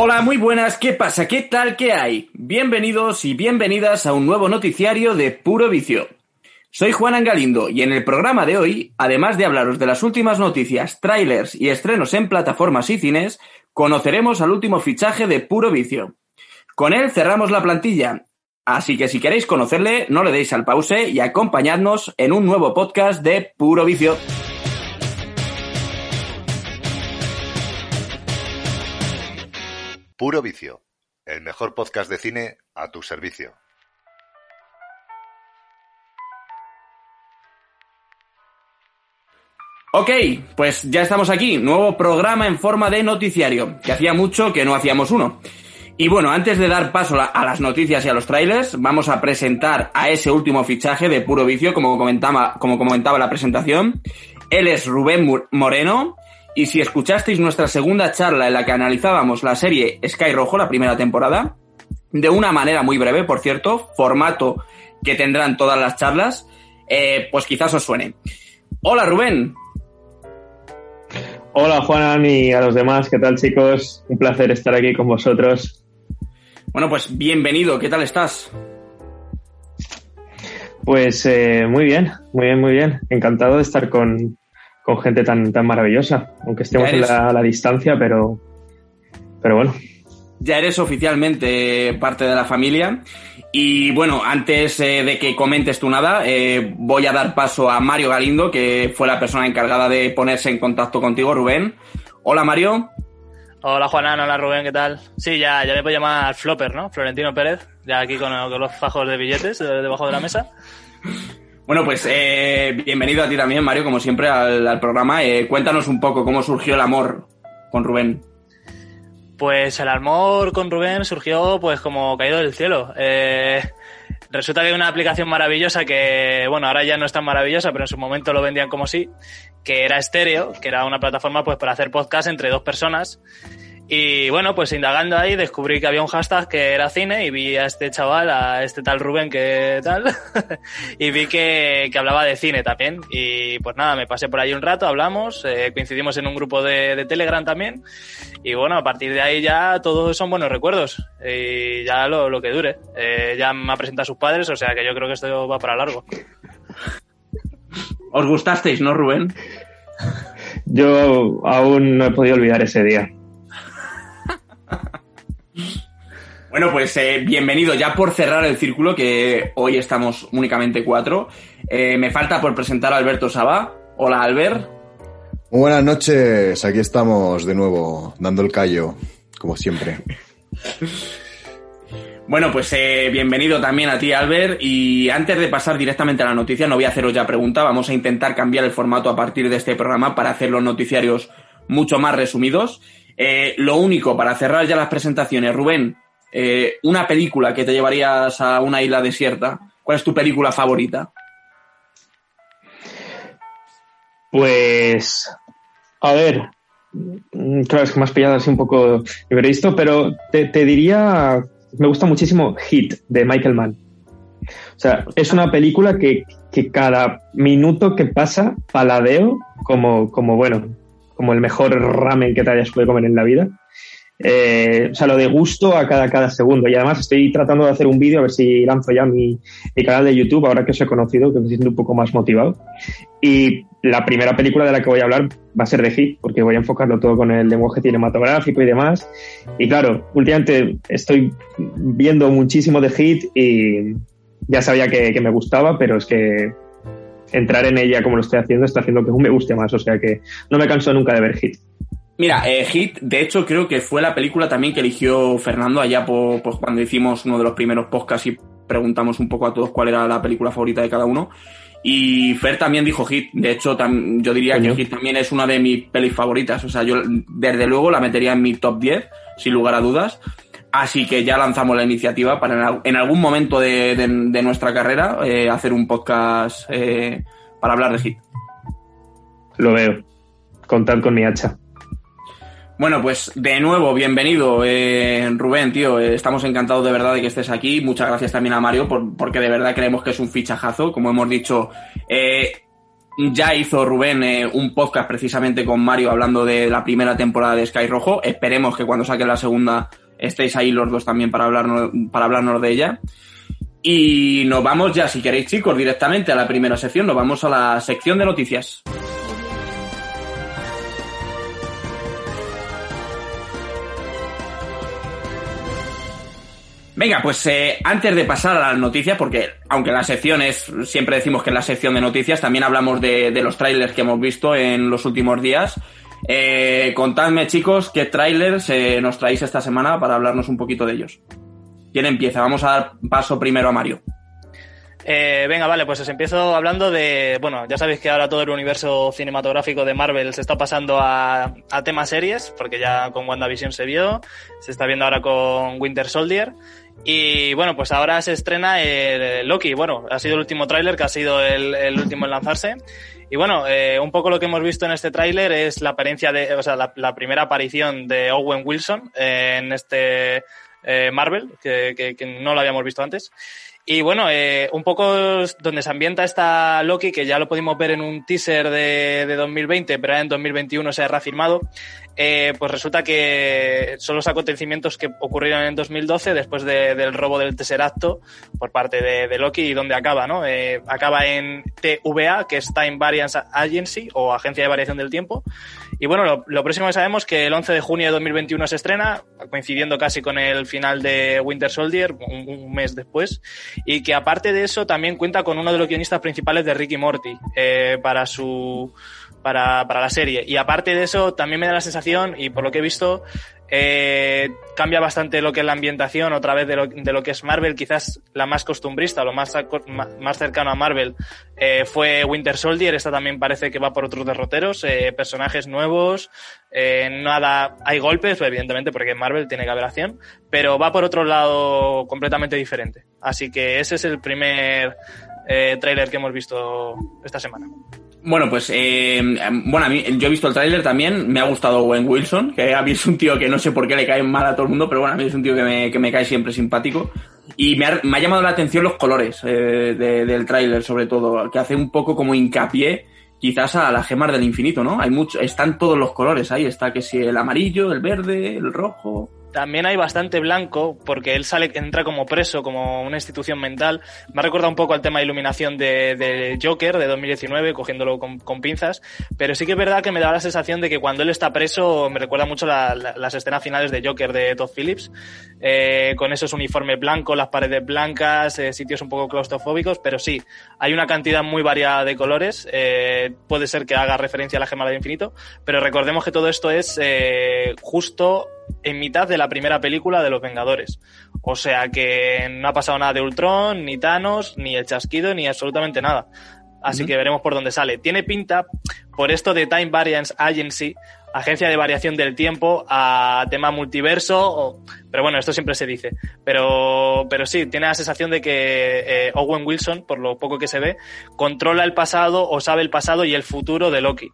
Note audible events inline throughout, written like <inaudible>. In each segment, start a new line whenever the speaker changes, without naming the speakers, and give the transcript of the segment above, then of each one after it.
Hola, muy buenas, ¿qué pasa? ¿Qué tal? ¿Qué hay? Bienvenidos y bienvenidas a un nuevo noticiario de Puro Vicio. Soy Juan Angalindo y en el programa de hoy, además de hablaros de las últimas noticias, trailers y estrenos en plataformas y cines, conoceremos al último fichaje de Puro Vicio. Con él cerramos la plantilla, así que si queréis conocerle, no le deis al pause y acompañadnos en un nuevo podcast de Puro Vicio.
Puro Vicio, el mejor podcast de cine a tu servicio.
Ok, pues ya estamos aquí, nuevo programa en forma de noticiario, que hacía mucho que no hacíamos uno. Y bueno, antes de dar paso a las noticias y a los trailers, vamos a presentar a ese último fichaje de Puro Vicio, como comentaba, como comentaba la presentación. Él es Rubén Moreno, y si escuchasteis nuestra segunda charla en la que analizábamos la serie Sky Rojo, la primera temporada, de una manera muy breve, por cierto, formato que tendrán todas las charlas, eh, pues quizás os suene. Hola Rubén,
Hola Juan y a los demás, ¿qué tal chicos? Un placer estar aquí con vosotros.
Bueno, pues bienvenido, ¿qué tal estás?
Pues eh, muy bien, muy bien, muy bien. Encantado de estar con, gente tan, tan maravillosa, aunque estemos a la, distancia, pero, pero bueno.
Ya eres oficialmente parte de la familia y bueno, antes eh, de que comentes tú nada, eh, voy a dar paso a Mario Galindo, que fue la persona encargada de ponerse en contacto contigo, Rubén. Hola, Mario.
Hola, Juanan. Hola, Rubén. ¿Qué tal? Sí, ya, ya me puedo llamar Flopper, ¿no? Florentino Pérez, ya aquí con, los fajos de billetes debajo de la mesa.
Bueno, pues eh, bienvenido a ti también, Mario, como siempre, al, programa. cuéntanos un poco cómo surgió el amor con Rubén.
Pues el amor con Rubén surgió pues como caído del cielo. Eh, resulta que hay una aplicación maravillosa que, bueno, ahora ya no es tan maravillosa, pero en su momento lo vendían como sí, que era estéreo, que era una plataforma pues para hacer podcast entre dos personas y bueno, pues indagando ahí descubrí que había un hashtag que era cine y vi a este chaval, a este tal Rubén que tal, <laughs> y vi que, que, hablaba de cine también. Y pues nada, me pasé por ahí un rato, hablamos, eh, coincidimos en un grupo de, de, Telegram también. Y bueno, a partir de ahí ya todos son buenos recuerdos. Y ya lo, lo que dure. Eh, ya me ha presentado a sus padres, o sea que yo creo que esto va para largo.
¿Os gustasteis, no, Rubén?
Yo aún no he podido olvidar ese día. <laughs>
Bueno, pues eh, bienvenido ya por cerrar el círculo, que hoy estamos únicamente cuatro. Eh, me falta por presentar a Alberto Saba. Hola, Albert.
Muy buenas noches, aquí estamos de nuevo, dando el callo, como siempre. <laughs>
Bueno, pues eh, bienvenido también a ti, Albert. Y antes de pasar directamente a la noticia, no voy a haceros ya pregunta, vamos a intentar cambiar el formato a partir de este programa para hacer los noticiarios mucho más resumidos. Eh, lo único, para cerrar ya las presentaciones, Rubén, eh, una película que te llevarías a una isla desierta. ¿Cuál es tu película favorita?
Pues, a ver, claro, es que me has pillado así un poco visto, pero te, diría, me gusta muchísimo Hit de Michael Mann. O sea, es una película que, que cada minuto que pasa paladeo como, como, bueno, como el mejor ramen que te hayas podido comer en la vida. Eh, o sea, lo de gusto a cada, cada segundo. Y además estoy tratando de hacer un vídeo a ver si lanzo ya mi, canal de YouTube, ahora que os he conocido, que me siento un poco más motivado. Y la primera película de la que voy a hablar va a ser de Hit, porque voy a enfocarlo todo con el lenguaje cinematográfico y demás. Y claro, últimamente estoy viendo muchísimo de Hit y ya sabía que, que me gustaba, pero es que entrar en ella como lo estoy haciendo está haciendo que me guste más. O sea que no me canso nunca de ver Hit.
Mira, eh, Hit, de hecho, creo que fue la película también que eligió Fernando allá por, pues, cuando hicimos uno de los primeros podcasts y preguntamos un poco a todos cuál era la película favorita de cada uno. Y Fer también dijo Hit. De hecho, yo diría que Hit también es una de mis pelis favoritas. O sea, yo desde luego la metería en mi top 10, sin lugar a dudas. Así que ya lanzamos la iniciativa para en algún momento de, nuestra carrera eh, hacer un podcast eh, para hablar de Hit.
Lo veo. Contad con mi hacha.
Bueno, pues de nuevo, bienvenido, eh, Rubén, tío. estamos encantados de verdad de que estés aquí. Muchas gracias también a Mario, por, porque de verdad creemos que es un fichajazo. Como hemos dicho, Ya hizo Rubén eh, un podcast precisamente con Mario hablando de la primera temporada de Sky Rojo. Esperemos que cuando saque la segunda estéis ahí los dos también para hablarnos, para hablarnos de ella. Y nos vamos ya, si queréis chicos, directamente a la primera sección. Nos vamos a la sección de noticias. Venga, pues eh, antes de pasar a las noticias, porque aunque la sección es, siempre decimos que es la sección de noticias, también hablamos de, de los trailers que hemos visto en los últimos días. Eh, contadme, chicos, qué trailers eh, nos traéis esta semana para hablarnos un poquito de ellos. ¿Quién empieza? Vamos a dar paso primero a Mario.
Eh, venga, vale, pues os empiezo hablando de. Bueno, ya sabéis que ahora todo el universo cinematográfico de Marvel se está pasando a, temas series, porque ya con WandaVision se vio, se está viendo ahora con Winter Soldier. Y bueno, pues ahora se estrena el Loki. Bueno, ha sido el último tráiler que ha sido el, último en lanzarse. Y bueno, eh, un poco lo que hemos visto en este tráiler es la apariencia de, o sea, la, la, primera aparición de Owen Wilson en este eh, Marvel, que, que, que, no lo habíamos visto antes. Y bueno, eh, un poco donde se ambienta esta Loki, que ya lo pudimos ver en un teaser de, de 2020, pero en 2021 se ha reafirmado, eh, pues resulta que son los acontecimientos que ocurrieron en 2012 después de, del robo del Tesseracto por parte de, de Loki y donde acaba, ¿no? Eh, acaba en TVA, que es Time Variance Agency o Agencia de Variación del Tiempo. Y bueno, lo, lo, próximo que sabemos que el 11 de junio de 2021 se estrena, coincidiendo casi con el final de Winter Soldier, un, un mes después, y que aparte de eso también cuenta con uno de los guionistas principales de Ricky Morty eh, para su para, para la serie. Y aparte de eso, también me da la sensación, y por lo que he visto, eh, cambia bastante lo que es la ambientación otra vez de lo, de lo que es Marvel, quizás la más costumbrista, lo más, más cercano a Marvel eh, fue Winter Soldier, esta también parece que va por otros derroteros, eh, personajes nuevos, eh, nada, hay golpes, evidentemente, porque Marvel tiene que haber acción, pero va por otro lado completamente diferente. Así que ese es el primer eh, tráiler que hemos visto esta semana.
Bueno, pues eh, bueno, a mí, yo he visto el tráiler también, me ha gustado Owen Wilson, que a mí es un tío que no sé por qué le cae mal a todo el mundo, pero bueno, a mí es un tío que me, que me cae siempre simpático. Y me ha, llamado la atención los colores eh, de, del tráiler, sobre todo, que hace un poco como hincapié quizás a las gemas del infinito, ¿no? Hay mucho, están todos los colores ahí, está que si el amarillo, el verde, el rojo
también hay bastante blanco porque él sale entra como preso como una institución mental. Me ha recordado un poco al tema de iluminación de, Joker de 2019 cogiéndolo con, pinzas. Pero sí que es verdad que me da la sensación de que cuando él está preso me recuerda mucho la, la, las escenas finales de Joker de Todd Phillips eh, con esos uniformes blancos las paredes blancas eh, sitios un poco claustrofóbicos. Pero sí hay una cantidad muy variada de colores. Eh, puede ser que haga referencia a la gema del infinito. Pero recordemos que todo esto es justo en mitad de la primera película de Los Vengadores. O sea que no ha pasado nada de Ultron, ni Thanos, ni el chasquido, ni absolutamente nada. Así uh -huh. que veremos por dónde sale. Tiene pinta, por esto de Time Variance Agency, agencia de variación del tiempo, a tema multiverso, o, pero bueno, esto siempre se dice. Pero, pero sí, tiene la sensación de que eh, Owen Wilson, por lo poco que se ve, controla el pasado o sabe el pasado y el futuro de Loki.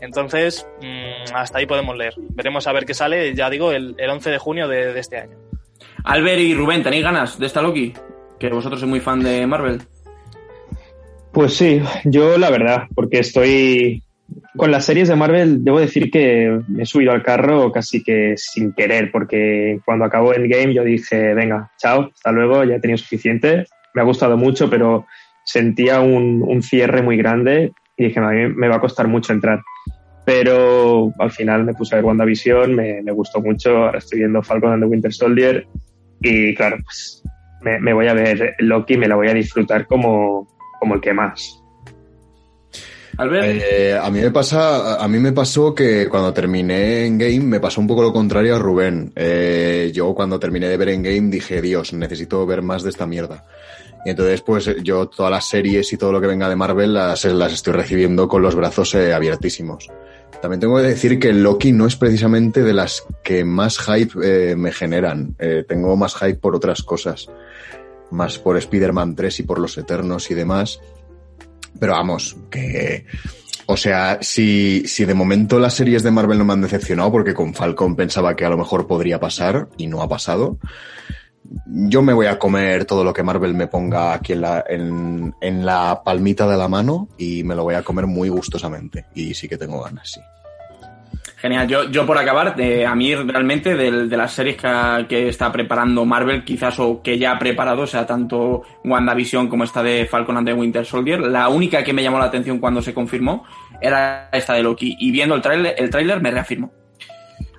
Entonces, mmm, hasta ahí podemos leer. Veremos a ver qué sale, ya digo, el, el 11 de junio de, de, este año.
Albert y Rubén, ¿tenéis ganas de esta Loki? Que vosotros sois muy fan de Marvel.
Pues sí, yo la verdad, porque estoy con las series de Marvel, debo decir que me he subido al carro casi que sin querer, porque cuando acabó Endgame yo dije, venga, chao, hasta luego, ya he tenido suficiente. Me ha gustado mucho, pero sentía un, un cierre muy grande y dije, a mí me va a costar mucho entrar. Pero al final me puse a ver WandaVision, me, me gustó mucho, ahora estoy viendo Falcon and the Winter Soldier y claro, pues me, me voy a ver Loki, me la voy a disfrutar como, como el que más.
Eh, a mí me pasa, a mí me pasó que cuando terminé en game me pasó un poco lo contrario a Rubén. Eh, yo cuando terminé de ver en game dije, Dios, necesito ver más de esta mierda. Y entonces, pues yo todas las series y todo lo que venga de Marvel las, las estoy recibiendo con los brazos eh, abiertísimos. También tengo que decir que Loki no es precisamente de las que más hype eh, me generan. Eh, tengo más hype por otras cosas. Más por Spider-Man 3 y por los Eternos y demás. Pero vamos, que... O sea, si, si de momento las series de Marvel no me han decepcionado, porque con Falcon pensaba que a lo mejor podría pasar y no ha pasado, yo me voy a comer todo lo que Marvel me ponga aquí en la, en, la palmita de la mano y me lo voy a comer muy gustosamente. Y sí que tengo ganas, sí.
Genial, yo, yo por acabar, eh, a mí realmente de, de las series que, está preparando Marvel, quizás o que ya ha preparado, o sea, tanto WandaVision como esta de Falcon and the Winter Soldier, la única que me llamó la atención cuando se confirmó era esta de Loki. Y viendo el tráiler el tráiler me reafirmo.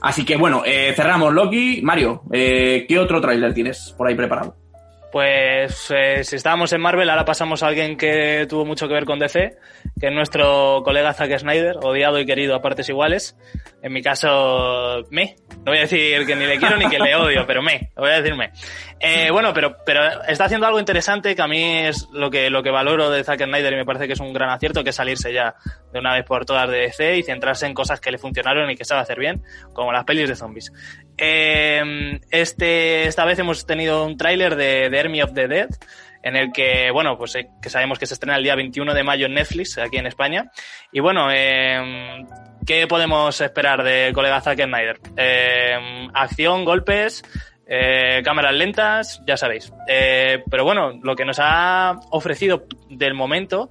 Así que bueno, eh, cerramos Loki. Mario, eh, ¿qué otro tráiler tienes por ahí preparado?
Pues eh, si estábamos en Marvel, ahora pasamos a alguien que tuvo mucho que ver con DC, que es nuestro colega Zack Snyder, odiado y querido a partes iguales. En mi caso, me. No voy a decir que ni le quiero ni que le odio, pero me. Voy a decirme. Eh, bueno, pero, pero está haciendo algo interesante que a mí es lo que, lo que valoro de Zack Snyder y me parece que es un gran acierto, que es salirse ya de una vez por todas de DC y centrarse en cosas que le funcionaron y que sabe hacer bien, como las pelis de zombies. Eh, este, esta vez hemos tenido un tráiler de, de Army of the Dead, en el que, bueno, pues eh, que sabemos que se estrena el día 21 de mayo en Netflix, aquí en España. Y bueno, eh, ¿qué podemos esperar de colega Zack Snyder? Eh, acción, golpes, eh, cámaras lentas, ya sabéis. Eh, pero bueno, lo que nos ha ofrecido del momento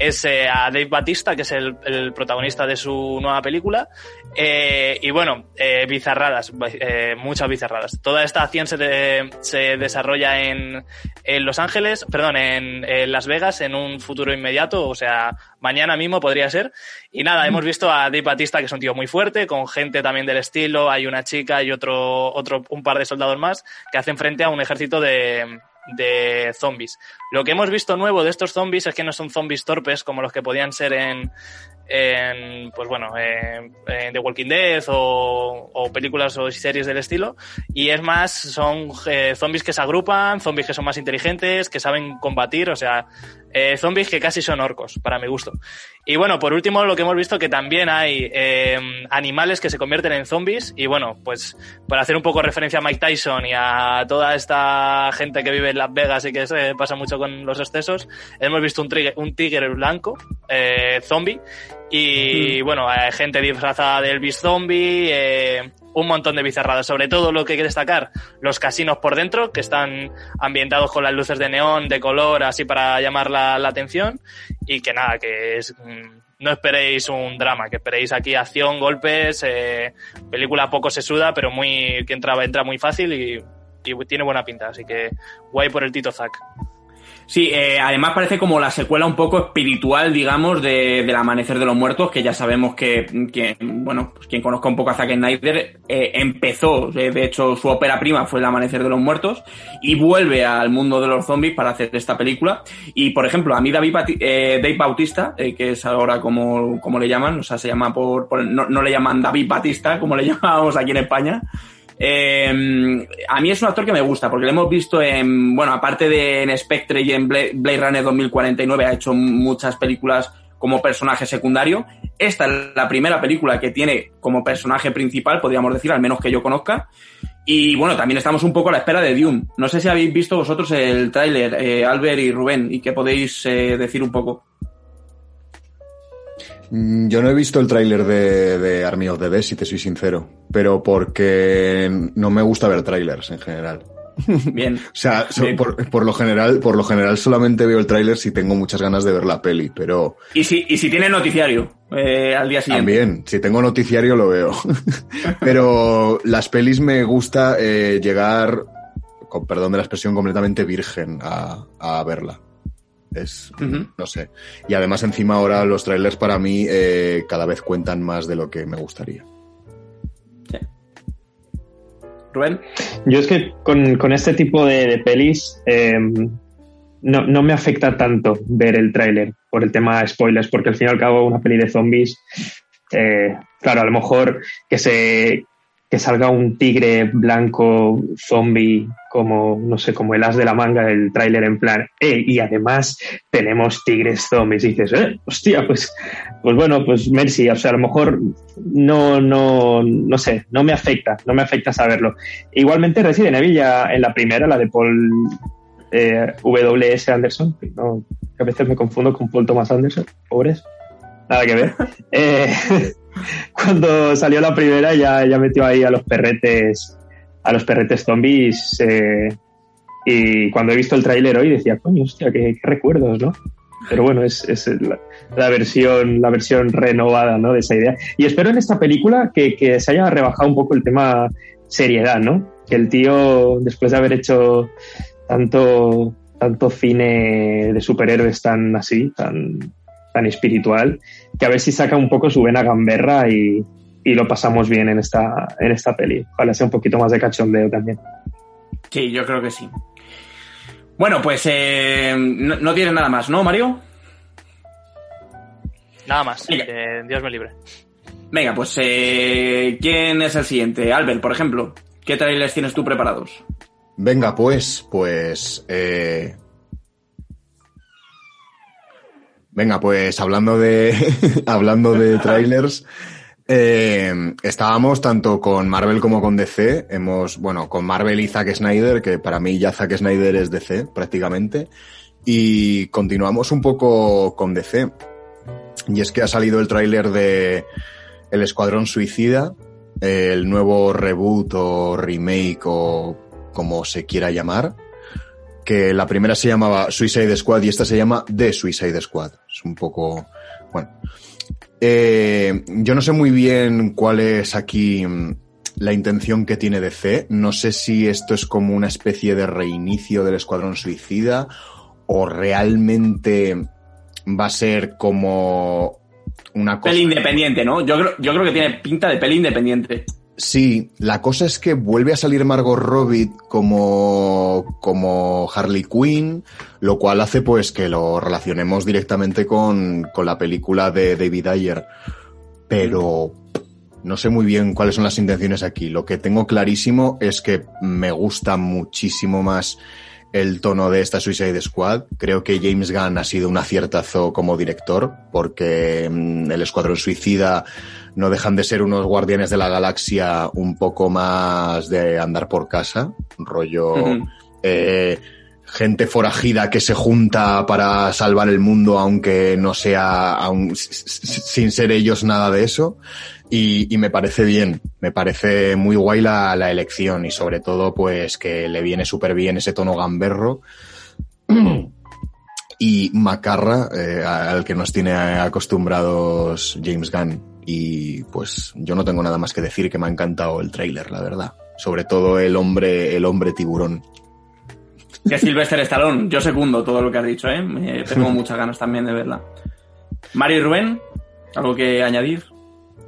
es eh, a Dave Batista, que es el, protagonista de su nueva película. Eh, y bueno, eh, bizarradas, eh, muchas bizarradas. Toda esta acción se, se desarrolla en, en, Los Ángeles, perdón, en, Las Vegas, en un futuro inmediato, o sea, mañana mismo podría ser. Y nada, hemos visto a Dave Batista, que es un tío muy fuerte, con gente también del estilo, hay una chica y otro, otro, un par de soldados más, que hacen frente a un ejército de, de zombies. Lo que hemos visto nuevo de estos zombies es que no son zombies torpes como los que podían ser en, en pues bueno, en, en The Walking Dead o, o, películas o series del estilo. Y es más, son eh, zombies que se agrupan, zombies que son más inteligentes, que saben combatir, o sea, eh, zombies que casi son orcos, para mi gusto. Y bueno, por último, lo que hemos visto que también hay eh, animales que se convierten en zombies. Y bueno, pues para hacer un poco referencia a Mike Tyson y a toda esta gente que vive en Las Vegas y que se pasa mucho con los excesos, hemos visto un, tigre, un tigre blanco, eh, zombie. Y mm. bueno, hay gente disfrazada de Elvis Zombie, eh, un montón de bizarradas. Sobre todo lo que hay que destacar, los casinos por dentro, que están ambientados con las luces de neón, de color, así para llamar la, atención. Y que nada, que es, no esperéis un drama, que esperéis aquí acción, golpes, eh, película poco sesuda, pero muy, que entra, entra muy fácil y, y tiene buena pinta. Así que guay por el Tito Zack.
Sí, eh, además parece como la secuela un poco espiritual, digamos, de, del Amanecer de los Muertos, que ya sabemos que, que bueno, pues quien conozca un poco a Zack Snyder eh, empezó, eh, de hecho su ópera prima fue El Amanecer de los Muertos, y vuelve al mundo de los zombies para hacer esta película. Y, por ejemplo, a mí David eh, Dave Bautista, eh, que es ahora como, como le llaman, o sea, se llama por, por no, le llaman David Batista, como le <laughs> llamábamos aquí en España, eh, a mí es un actor que me gusta, porque lo hemos visto en, bueno, aparte de en Spectre y en Blade Runner 2049, ha hecho muchas películas como personaje secundario. Esta es la primera película que tiene como personaje principal, podríamos decir, al menos que yo conozca. Y bueno, también estamos un poco a la espera de Dune. No sé si habéis visto vosotros el tráiler, eh, Albert y Rubén, y qué podéis eh, decir un poco.
Mm, yo no he visto el tráiler de, de, Army of the Dead, si te soy sincero, pero porque no me gusta ver trailers en general. <laughs>
Bien.
o sea,
Bien.
Por, por, lo general, por lo general solamente veo el tráiler si tengo muchas ganas de ver la peli, pero.
Y si, y si tiene noticiario eh, al día siguiente.
También, si tengo noticiario lo veo. <laughs> pero las pelis me gusta eh, llegar, con perdón de la expresión, completamente virgen a, a verla. Es, uh -huh. no sé. Y además encima ahora los trailers para mí eh, cada vez cuentan más de lo que me gustaría.
Sí. Rubén.
Yo es que con, con este tipo de, de pelis eh, no, no, me afecta tanto ver el tráiler por el tema de spoilers, porque al fin y al cabo una peli de zombies, eh, claro, a lo mejor que se que salga un tigre blanco zombie como, no sé, como el as de la manga del tráiler en plan, eh, y además tenemos tigres zombies. Dices, eh, hostia, pues, pues bueno, pues merci. O sea, a lo mejor no, no, no sé, no me afecta, no me afecta saberlo. Igualmente Resident Evil ya en la primera, la de Paul eh, W.S. Anderson, no, que a veces me confundo con Paul Thomas Anderson, pobres, nada que ver. eh, <laughs> cuando salió la primera ya, ya metió ahí a los perretes a los perretes zombies eh, Y cuando he visto el tráiler hoy decía, coño, hostia, qué, recuerdos, ¿no? Pero bueno, es, es la, la versión, la versión renovada, ¿no? De esa idea. Y espero en esta película que, que se haya rebajado un poco el tema seriedad, ¿no? Que el tío, después de haber hecho tanto, tanto cine de superhéroes tan así, tan, tan espiritual, que a ver si saca un poco su vena gamberra y, y lo pasamos bien en esta, en esta peli. Ojalá sea un poquito más de cachondeo también.
Sí, yo creo que sí. Bueno, pues eh, no, no tienes nada más, ¿no, Mario?
Nada más. Que Dios me libre.
Venga, pues eh, ¿quién es el siguiente? Albert, por ejemplo. ¿Qué trailers tienes tú preparados?
Venga, pues, pues. eh, Venga, pues hablando de. <laughs> hablando de trailers. eh, estábamos tanto con Marvel como con DC. Hemos, bueno, con Marvel y Zack Snyder, que para mí ya Zack Snyder es DC prácticamente. Y continuamos un poco con DC. Y es que ha salido el tráiler de El Escuadrón Suicida, el nuevo reboot o remake o como se quiera llamar, que la primera se llamaba Suicide Squad y esta se llama The Suicide Squad. Es un poco, bueno. Eh, yo no sé muy bien cuál es aquí mm, la intención que tiene DC. No sé si esto es como una especie de reinicio del Escuadrón Suicida o realmente va a ser como una cosa.
Peli independiente, ¿no? Yo creo, yo creo que tiene pinta de peli independiente.
Sí, la cosa es que vuelve a salir Margot Robbie como, como Harley Quinn, lo cual hace pues que lo relacionemos directamente con, con la película de David Ayer. Pero no sé muy bien cuáles son las intenciones aquí. Lo que tengo clarísimo es que me gusta muchísimo más el tono de esta Suicide Squad. Creo que James Gunn ha sido un aciertazo como director, porque mm, el Escuadrón Suicida no dejan de ser unos guardianes de la galaxia un poco más de andar por casa, rollo eh, gente forajida que se junta para salvar el mundo, aunque no sea, sin ser ellos nada de eso. Y, y me parece bien, me parece muy guay la, la elección y sobre todo pues que le viene súper bien ese tono gamberro <clears throat> y macarra eh, al que nos tiene acostumbrados James Gunn. Y pues yo no tengo nada más que decir que me ha encantado el tráiler, la verdad. Sobre todo el hombre, el hombre tiburón.
Que Sylvester Stallone. Yo secundo todo lo que has dicho, ¿eh? Me- tengo <laughs> muchas ganas también de verla. Mario y Rubén, ¿algo que añadir?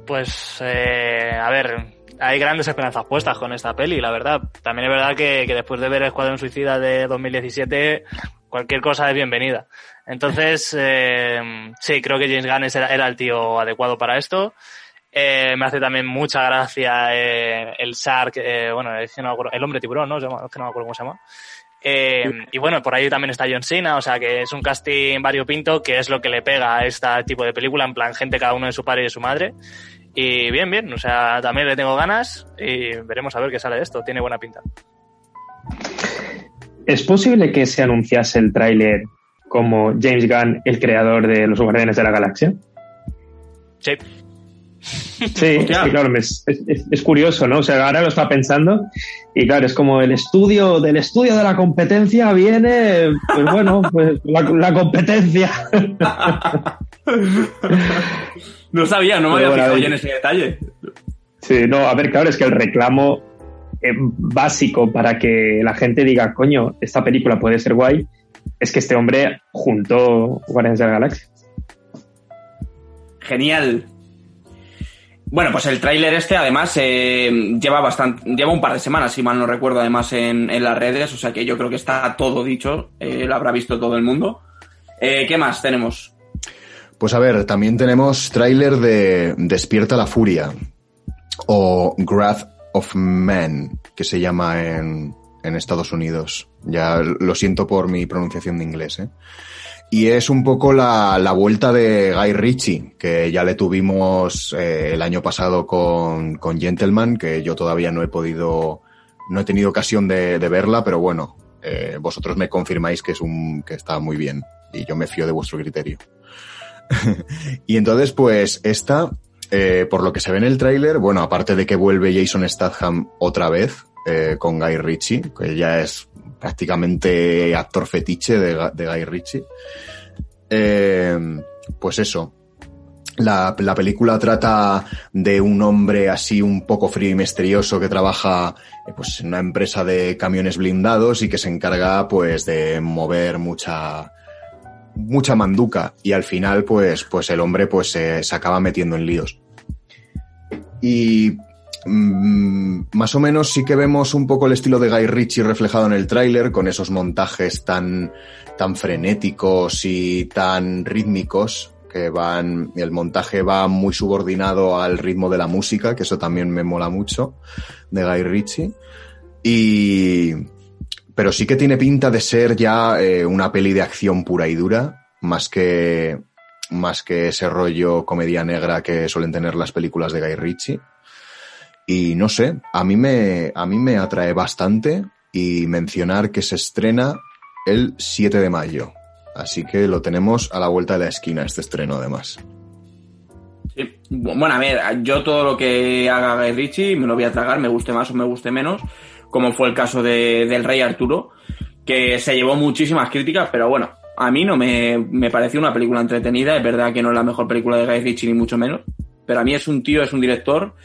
Pues, eh, a ver, hay grandes esperanzas puestas con esta peli, la verdad. También es verdad que, que después de ver Escuadrón Suicida de 2017, cualquier cosa es bienvenida. Entonces, <laughs> eh, sí, creo que James Gunn era, era el tío adecuado para esto. Eh, me hace también mucha gracia eh, el Shark, eh, bueno, es que no me acuerdo, el hombre tiburón, ¿no? Es que no me acuerdo cómo se llama. Eh, y bueno, por ahí también está John Cena, o sea que es un casting variopinto que es lo que le pega a este tipo de película, en plan gente cada uno de su padre y de su madre. Y bien, bien, o sea, también le tengo ganas y veremos a ver qué sale de esto, tiene buena pinta.
¿Es posible que se anunciase el tráiler como James Gunn, el creador de Los Guardianes de la Galaxia?
Sí,
Sí, claro, es, es- es curioso, ¿no? O sea, ahora lo está pensando y claro, es como el estudio del estudio de la competencia viene, pues bueno, <laughs> pues la, la competencia. <laughs>
No sabía, no me
Pero
había fijado yo en ese detalle.
Sí, no, a ver, claro, es que el reclamo eh, básico para que la gente diga, coño, esta película puede ser guay, es que este hombre juntó Guardianes de la Galaxia.
Genial. Bueno, pues el tráiler este además eh, lleva bastante, lleva un par de semanas, si mal no recuerdo, además en, en las redes, o sea que yo creo que está todo dicho, eh, lo habrá visto todo el mundo. Eh, ¿Qué más tenemos?
Pues a ver, también tenemos tráiler de Despierta la Furia o Wrath of Man, que se llama en, en Estados Unidos. Ya lo siento por mi pronunciación de inglés, ¿eh? Y es un poco la, la vuelta de Guy Ritchie, que ya le tuvimos eh, el año pasado con, con Gentleman, que yo todavía no he podido, no he tenido ocasión de, verla, pero bueno, eh, vosotros me confirmáis que es un, que está muy bien y yo me fío de vuestro criterio. <laughs> y entonces, pues, esta, eh, por lo que se ve en el tráiler, bueno, aparte de que vuelve Jason Statham otra vez, eh, con Guy Ritchie, que ya es prácticamente actor fetiche de, Guy Ritchie. Eh, pues eso. La, la película trata de un hombre así un poco frío y misterioso que trabaja eh, pues, en una empresa de camiones blindados y que se encarga pues de mover mucha mucha manduca y al final pues pues el hombre pues se acaba metiendo en líos. Y mm, más o menos sí que vemos un poco el estilo de Guy Ritchie reflejado en el tráiler, con esos montajes tan, tan frenéticos y tan rítmicos que van, el montaje va muy subordinado al ritmo de la música, que eso también me mola mucho, de Guy Ritchie. Y, pero sí que tiene pinta de ser ya eh, una peli de acción pura y dura, más que, más que ese rollo comedia negra que suelen tener las películas de Guy Ritchie. Y no sé, a mí me, a mí me atrae bastante y mencionar que se estrena el 7 de mayo. Así que lo tenemos a la vuelta de la esquina este estreno además.
Sí. Bueno, a ver, yo todo lo que haga Guy Ritchie me lo voy a tragar, me guste más o me guste menos, como fue el caso de, del Rey Arturo, que se llevó muchísimas críticas, pero bueno, a mí no me, me pareció una película entretenida, es verdad que no es la mejor película de Guy Ritchie ni mucho menos, pero a mí es un tío, es un director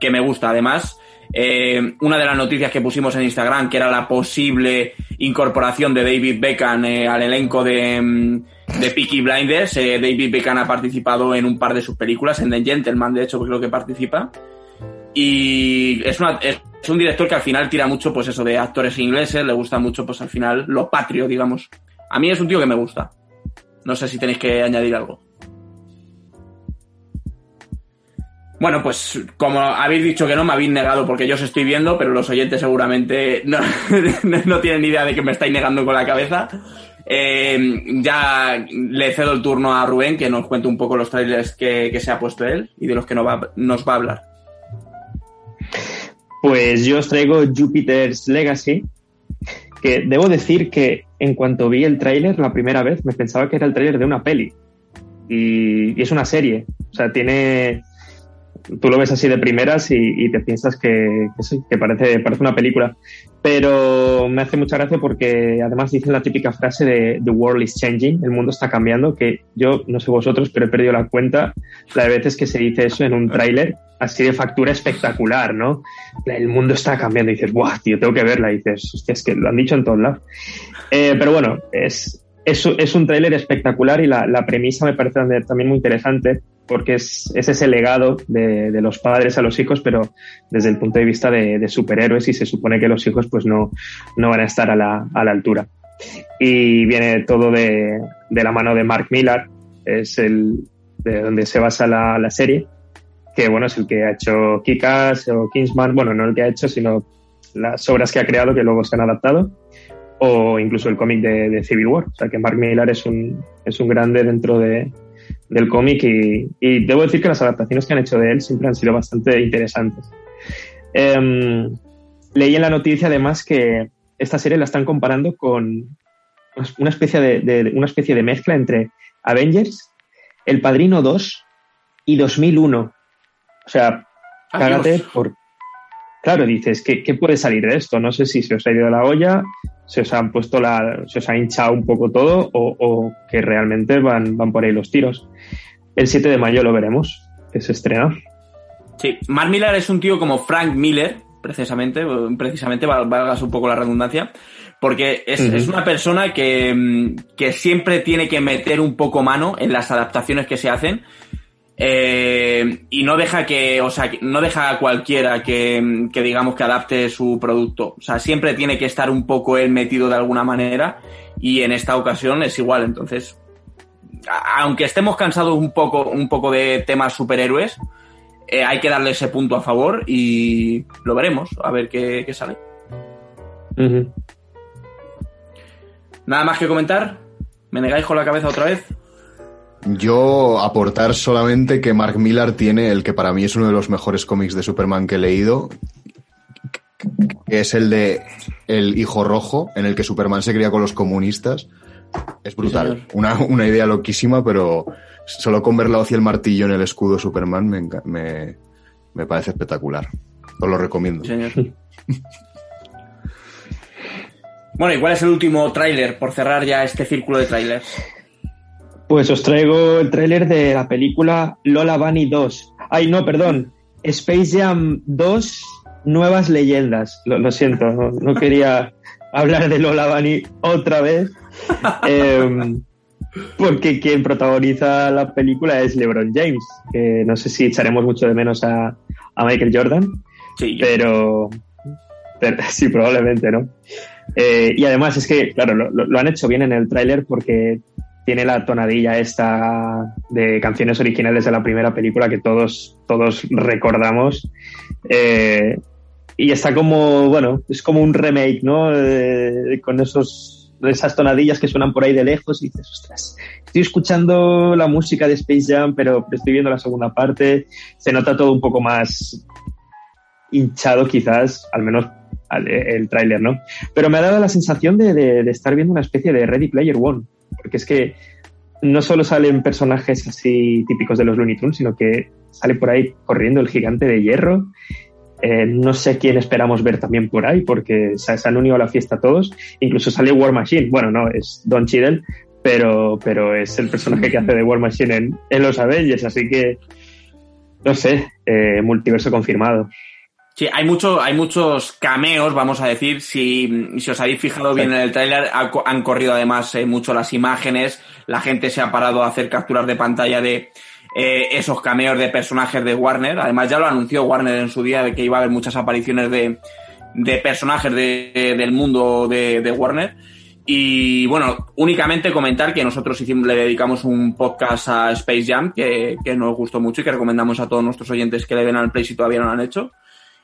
que me gusta. Además, eh, una de las noticias que pusimos en Instagram, que era la posible incorporación de David Beckham eh, al elenco de, mm, de Peaky Blinders. Eh, David Beckham ha participado en un par de sus películas, en The Gentleman, de hecho, creo que participa. Y es, una, es, es un director que al final tira mucho, pues eso, de actores ingleses, le gusta mucho, pues al final, lo patrio, digamos. A mí es un tío que me gusta. No sé si tenéis que añadir algo. Bueno, pues como habéis dicho que no, me habéis negado porque yo os estoy viendo, pero los oyentes seguramente <laughs> no, no tienen idea de que me estáis negando con la cabeza. Eh, ya le cedo el turno a Rubén que nos cuente un poco los trailers que, que se ha puesto él y de los que nos va, a hablar.
Pues yo os traigo Jupiter's Legacy, que debo decir que en cuanto vi el tráiler la primera vez me pensaba que era el tráiler de una peli. Y, es una serie. O sea, tiene... Tú lo ves así de primeras y, te piensas que, que, sí, que parece, parece una película. Pero me hace mucha gracia porque además dicen la típica frase de The world is changing, el mundo está cambiando, que yo, no sé vosotros, pero he perdido la cuenta la de veces que se dice eso en un tráiler así de factura espectacular, ¿no? El mundo está cambiando y dices, ¡buah, tío, tengo que verla! Y dices, hostia, es que lo han dicho en todos lados. Eh, pero bueno, es, es, un tráiler espectacular y la, premisa me parece también muy interesante porque es, es ese legado de, los padres a los hijos, pero desde el punto de vista de, superhéroes y se supone que los hijos pues no, van a estar a la, altura. Y viene todo de, la mano de Mark Millar, es el de donde se basa la, la serie, que bueno, es el que ha hecho Kikas o Kingsman, bueno, no el que ha hecho, sino las obras que ha creado que luego se han adaptado, o incluso el cómic de, de, Civil War. O sea que Mark Millar es un, es un grande dentro de, del cómic y, y, debo decir que las adaptaciones que han hecho de él siempre han sido bastante interesantes. Eh, leí en la noticia además que esta serie la están comparando con una especie de, de, una especie de mezcla entre Avengers, El Padrino 2 y 2001. O sea, cágate por... Claro, dices, ¿qué, ¿qué, puede salir de esto? No sé si se os ha ido la olla, se os han puesto la... se os ha hinchado un poco todo o, o que realmente van, van por ahí los tiros. El 7 de mayo lo veremos, que se estrena.
Sí, Mark Miller es un tío como Frank Miller, precisamente, precisamente valgas un poco la redundancia, porque es, uh -huh. es una persona que, que siempre tiene que meter un poco mano en las adaptaciones que se hacen eh, y no deja que, o sea, no deja a cualquiera que, que, digamos que adapte su producto. O sea, siempre tiene que estar un poco él metido de alguna manera y en esta ocasión es igual. Entonces, aunque estemos cansados un poco, un poco de temas superhéroes, eh, hay que darle ese punto a favor y lo veremos, a ver qué, qué sale.
Uh -huh.
Nada más que comentar. ¿Me negáis con la cabeza otra vez?
Yo aportar solamente que Mark Millar tiene el que para mí es uno de los mejores cómics de Superman que he leído, que es el de El Hijo Rojo, en el que Superman se cría con los comunistas. Es brutal. Sí, una, una, idea loquísima, pero solo con ver la hoz y el martillo en el escudo de Superman me, me, me parece espectacular. Os lo recomiendo.
Sí, señor. Bueno, ¿y cuál es el último tráiler por cerrar ya este círculo de trailers?
Pues os traigo el tráiler de la película Lola Bunny 2. Ay, no, perdón. Space Jam 2, Nuevas Leyendas. Lo, lo siento, no, no, quería hablar de Lola Bunny otra vez. <laughs> Eh, porque quien protagoniza la película es LeBron James, que no sé si echaremos mucho de menos a, a Michael Jordan,
Sí,
pero, pero <laughs> sí, probablemente, ¿no? Eh, y además es que, claro, lo, lo- lo han hecho bien en el tráiler porque tiene la tonadilla esta de canciones originales de la primera película que todos, todos recordamos. Eh, y está como, bueno, es como un remake, ¿no? Eh, con esos, esas tonadillas que suenan por ahí de lejos y dices, ostras, estoy escuchando la música de Space Jam, pero estoy viendo la segunda parte. Se nota todo un poco más hinchado quizás, al menos al- el tráiler, ¿no? Pero me ha dado la sensación de estar viendo una especie de Ready Player One, porque es que no solo salen personajes así típicos de los Looney Tunes, sino que sale por ahí corriendo el gigante de hierro. Eh, no sé quién esperamos ver también por ahí, porque se, han unido a la fiesta todos. Incluso sale War Machine. Bueno, no, es Don Cheadle, pero, pero es el personaje que hace de War Machine en, en los Avengers, así que no sé, eh, multiverso confirmado.
Sí, hay, mucho, hay muchos cameos, vamos a decir. Si, si os habéis fijado bien en el tráiler, han corrido además eh, mucho las imágenes. La gente se ha parado a hacer capturas de pantalla de eh, esos cameos de personajes de Warner. Además, ya lo anunció Warner en su día de que iba a haber muchas apariciones de, de personajes de- del mundo de, de Warner. Y bueno, únicamente comentar que nosotros hicimos, le dedicamos un podcast a Space Jam que, que nos gustó mucho y que recomendamos a todos nuestros oyentes que le den al play si todavía no lo han hecho.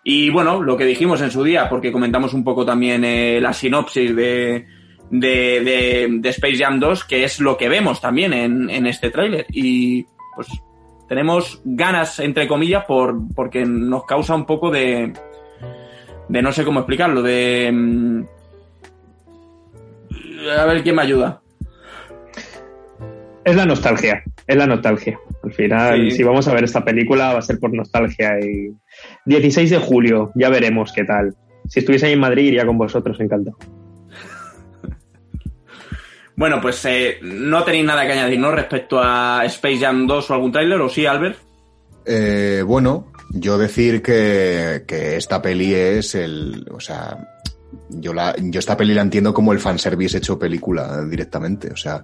Y bueno, lo que dijimos en su día, porque comentamos un poco también eh, la sinopsis de, de, de, de Space Jam 2, que es lo que vemos también en, en este tráiler. Y pues tenemos ganas, entre comillas, por, porque nos causa un poco de, de no sé cómo explicarlo, de... mm, A ver quién me ayuda.
Es la nostalgia, es la nostalgia. Al final,
Sí.
si vamos a ver esta película, va a ser por nostalgia. Y 16 de julio, ya veremos qué tal. Si estuviese ahí en Madrid, iría con vosotros, encantado. <laughs>
Bueno, pues eh, no tenéis nada que añadir, ¿no? Respecto a Space Jam 2 o algún tráiler, ¿o sí, Albert?
Eh, bueno, yo decir que, que esta peli es el. O sea, yo, la, yo esta peli la entiendo como el fanservice hecho película directamente. O sea,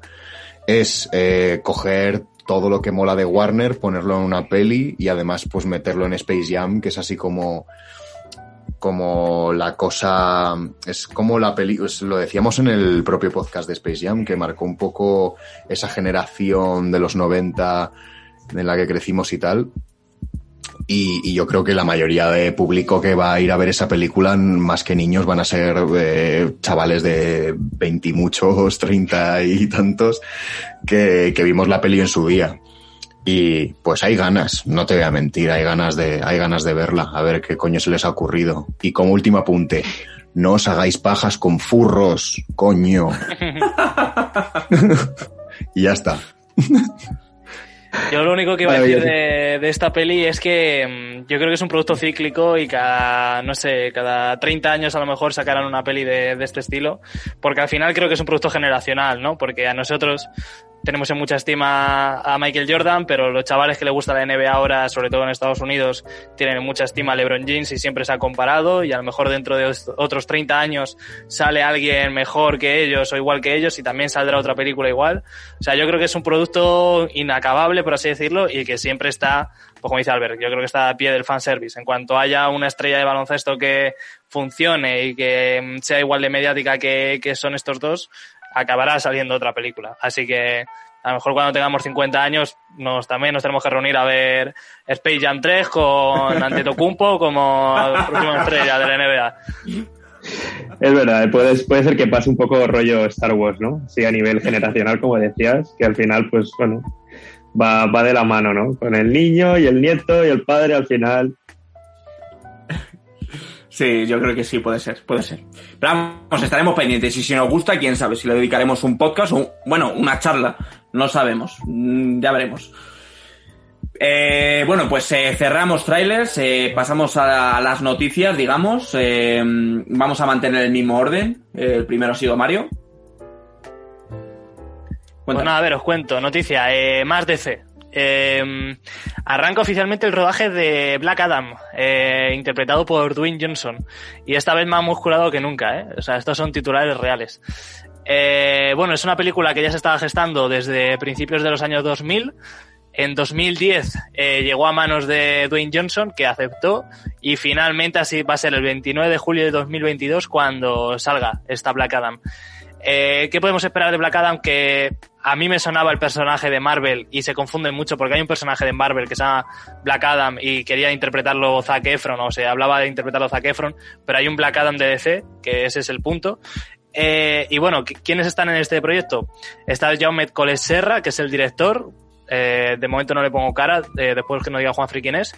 es eh, coger todo lo que mola de Warner, ponerlo en una peli y además pues meterlo en Space Jam, que es así como como la cosa es como la peli lo decíamos en el propio podcast de Space Jam que marcó un poco esa generación de los 90 en la que crecimos y tal y, y yo creo que la mayoría de público que va a ir a ver esa película, más que niños, van a ser eh, chavales de 20 y muchos, <laughs> 30 y tantos, que, que vimos la peli en su día. Y pues hay ganas, no te voy a mentir, hay ganas de, hay ganas de verla, a ver qué coño se les ha ocurrido. Y como último apunte, no os hagáis pajas con furros, coño. <laughs> <laughs> y ya está.
Yo lo único que iba a decir de, de esta peli es que mm, yo creo que es un producto cíclico y cada, no sé, cada 30 años a lo mejor sacarán una peli de, de este estilo, porque al final creo que es un producto generacional, ¿no? Porque a nosotros tenemos en mucha estima a Michael Jordan, pero los chavales que le gusta la NBA ahora, sobre todo en Estados Unidos, tienen en mucha estima a LeBron James y siempre se ha comparado y a lo mejor dentro de os- otros 30 años sale alguien mejor que ellos o igual que ellos y también saldrá otra película igual. O sea, yo creo que es un producto inacabable, por así decirlo, y que siempre está, pues como dice Albert, yo creo que está a pie del fanservice. En cuanto haya una estrella de baloncesto que funcione y que sea igual de mediática que son estos dos, acabará saliendo otra película. Así que a lo mejor cuando tengamos 50 años nos también nos tenemos que reunir a ver Space Jam 3 con <laughs> Antetokounmpo como próxima estrella de la NBA.
Es verdad, puede, puede ser que pase un poco rollo Star Wars, ¿no? Sí, a nivel generacional, como decías, que al final, pues bueno, va, va de la mano, ¿no? Con el niño y el nieto y el padre al final.
Sí, yo creo que sí, puede ser, puede ser. Pero vamos, estaremos pendientes y si nos gusta, quién sabe, si le dedicaremos un podcast o, un- bueno, una charla, no sabemos, Mm, ya veremos. Eh, bueno, pues eh, cerramos trailers, eh, pasamos a, a las noticias, digamos. Vamos a mantener el mismo orden. El primero ha sido Mario.
Pues nada, a ver, os cuento. Noticia, más DC. Eh, arranca oficialmente el rodaje de Black Adam, eh, interpretado por Dwayne Johnson. Y esta vez más musculado que nunca, ¿eh? O sea, estos son titulares reales. Eh, bueno, es una película que ya se estaba gestando desde principios de los años 2000. En 2010 eh, llegó a manos de Dwayne Johnson, que aceptó, y finalmente así va a ser el 29 de julio de 2022 cuando salga esta Black Adam. ¿Qué podemos esperar de Black Adam? Que a mí me sonaba el personaje de Marvel y se confunden mucho porque hay un personaje de Marvel que se llama Black Adam y quería interpretarlo Zac Efron, o sea, hablaba de interpretarlo Zac Efron, pero hay un Black Adam de DC, que ese es el punto. Eh, y bueno, ¿quiénes están en este proyecto? Está Jaume Coles Serra, que es el director. Eh, de momento no le pongo cara, eh, después que nos diga Juan quién es.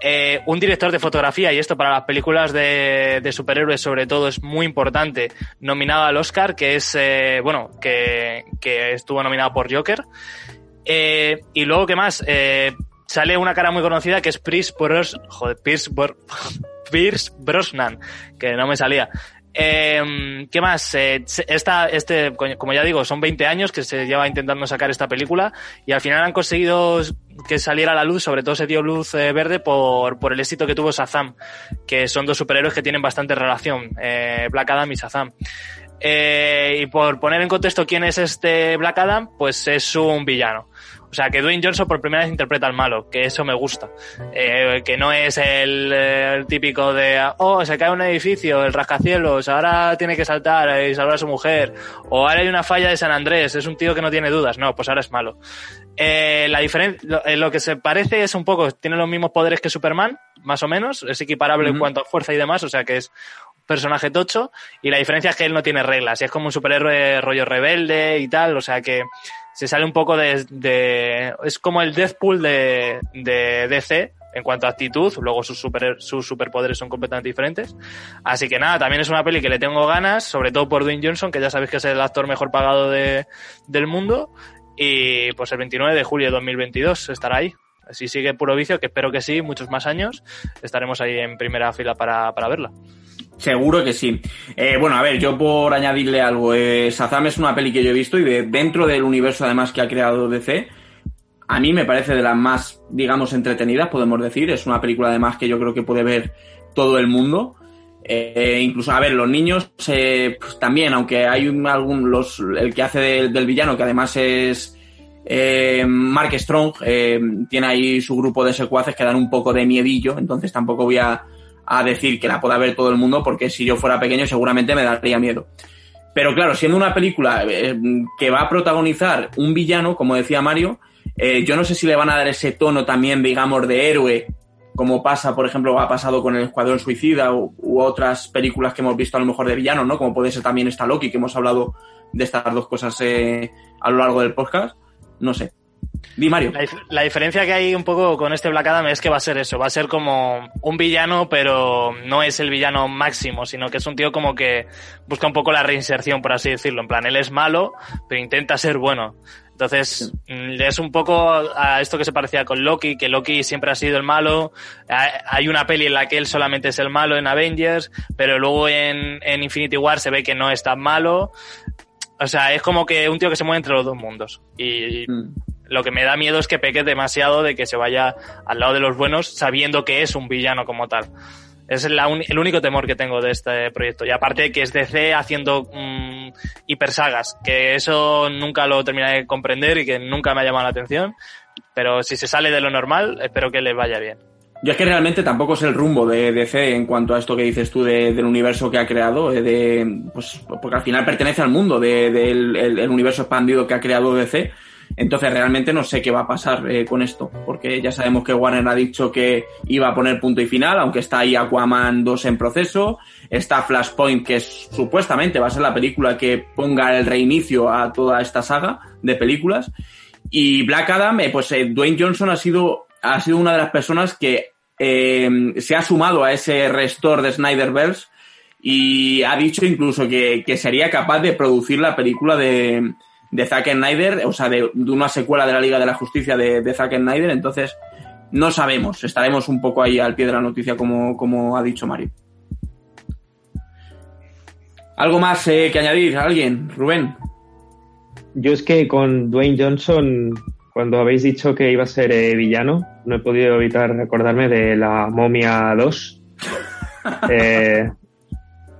Eh, un director de fotografía, y esto para las películas de, superhéroes sobre todo es muy importante, nominado al Oscar, que es, eh, bueno, que, estuvo nominado por Joker. Eh, y luego, ¿qué más? sale una cara muy conocida que es Pierce <laughs> Brosnan, que no me salía. Eh, ¿Qué más? Eh, esta, este, como ya digo, son 20 años que se lleva intentando sacar esta película y al final han conseguido que saliera a la luz, sobre todo se dio luz eh, verde por, por el éxito que tuvo Shazam, que son dos superhéroes que tienen bastante relación, eh, Black Adam y Shazam. Eh, y por poner en contexto quién es este Black Adam, pues es un villano. O sea, que Dwayne Johnson por primera vez interpreta al malo, que eso me gusta. Eh, que no es el, el, típico de, oh, se cae un edificio, el rascacielos, ahora tiene que saltar y salvar a su mujer, o ahora hay una falla de San Andrés, es un tío que no tiene dudas. No, pues ahora es malo. Eh, la diferencia, lo, lo, que se parece es un poco, tiene los mismos poderes que Superman, más o menos, es equiparable uh -huh. en cuanto a fuerza y demás, o sea que es personaje tocho y la diferencia es que él no tiene reglas y es como un superhéroe rollo rebelde y tal, o sea que se sale un poco de... de es como el Deathpool de, de DC en cuanto a actitud, luego sus, super, sus superpoderes son completamente diferentes. Así que nada, también es una peli que le tengo ganas, sobre todo por Dwayne Johnson, que ya sabéis que es el actor mejor pagado de, del mundo. Y pues el 29 de julio de 2022 estará ahí. Si sigue puro vicio, que espero que sí, muchos más años, estaremos ahí en primera fila para, para verla.
Seguro que sí. Eh, bueno, a ver, yo por añadirle algo, eh, Shazam es una peli que yo he visto y de, dentro del universo además que ha creado DC, a mí me parece de las más, digamos, entretenidas, podemos decir. Es una película además que yo creo que puede ver todo el mundo. Eh, incluso, a ver, los niños eh, pues, también, aunque hay algún, los, el que hace del villano, que además es eh, Mark Strong, eh, tiene ahí su grupo de secuaces que dan un poco de miedillo, entonces tampoco voy a, decir que la pueda ver todo el mundo, porque si yo fuera pequeño seguramente me daría miedo. Pero claro, siendo una película eh, que va a protagonizar un villano, como decía Mario, eh, yo no sé si le van a dar ese tono también, digamos, de héroe, como pasa, por ejemplo, ha pasado con el Escuadrón Suicida u, u, otras películas que hemos visto a lo mejor de villanos, ¿no? Como puede ser también esta Loki, que hemos hablado de estas dos cosas eh, a lo largo del podcast. No sé. Di Mario.
La, la, diferencia que hay un poco con este Black Adam es que va a ser eso, va a ser como un villano, pero no es el villano máximo, sino que es un tío como que busca un poco la reinserción, por así decirlo. En plan, él es malo, pero intenta ser bueno. Entonces, sí. es un poco a esto que se parecía con Loki, que Loki siempre ha sido el malo. Hay una peli en la que él solamente es el malo en Avengers, pero luego en, en Infinity War se ve que no es tan malo. O sea, es como que un tío que se mueve entre los dos mundos. Y mm. lo que me da miedo es que peque demasiado de que se vaya al lado de los buenos sabiendo que es un villano como tal. Es la un, el único temor que tengo de este proyecto. Y aparte que es DC haciendo mmm, hipersagas, que eso nunca lo terminé de comprender y que nunca me ha llamado la atención. Pero si se sale de lo normal, espero que les vaya bien.
Yo es que realmente tampoco es el rumbo de DC en cuanto a esto que dices tú de, del universo que ha creado, eh, de, pues, porque al final pertenece al mundo del de, el, universo expandido que ha creado DC. Entonces realmente no sé qué va a pasar eh, con esto, porque ya sabemos que Warner ha dicho que iba a poner punto y final, aunque está ahí Aquaman 2 en proceso, está Flashpoint, que es, supuestamente va a ser la película que ponga el reinicio a toda esta saga de películas, y Black Adam, eh, pues Dwayne Johnson ha sido, ha sido una de las personas que eh, se ha sumado a ese restore de Snyderverse y ha dicho incluso que, que sería capaz de producir la película de Zack Snyder, o sea, de, una secuela de la Liga de la Justicia de, de Zack Snyder, entonces no sabemos, estaremos un poco ahí al pie de la noticia como, como ha dicho Mario. ¿Algo más eh, que añadir? ¿Alguien? Rubén.
Yo es que con Dwayne Johnson, cuando habéis dicho que iba a ser eh, villano, no he podido evitar recordarme de la momia 2. <laughs> Eh,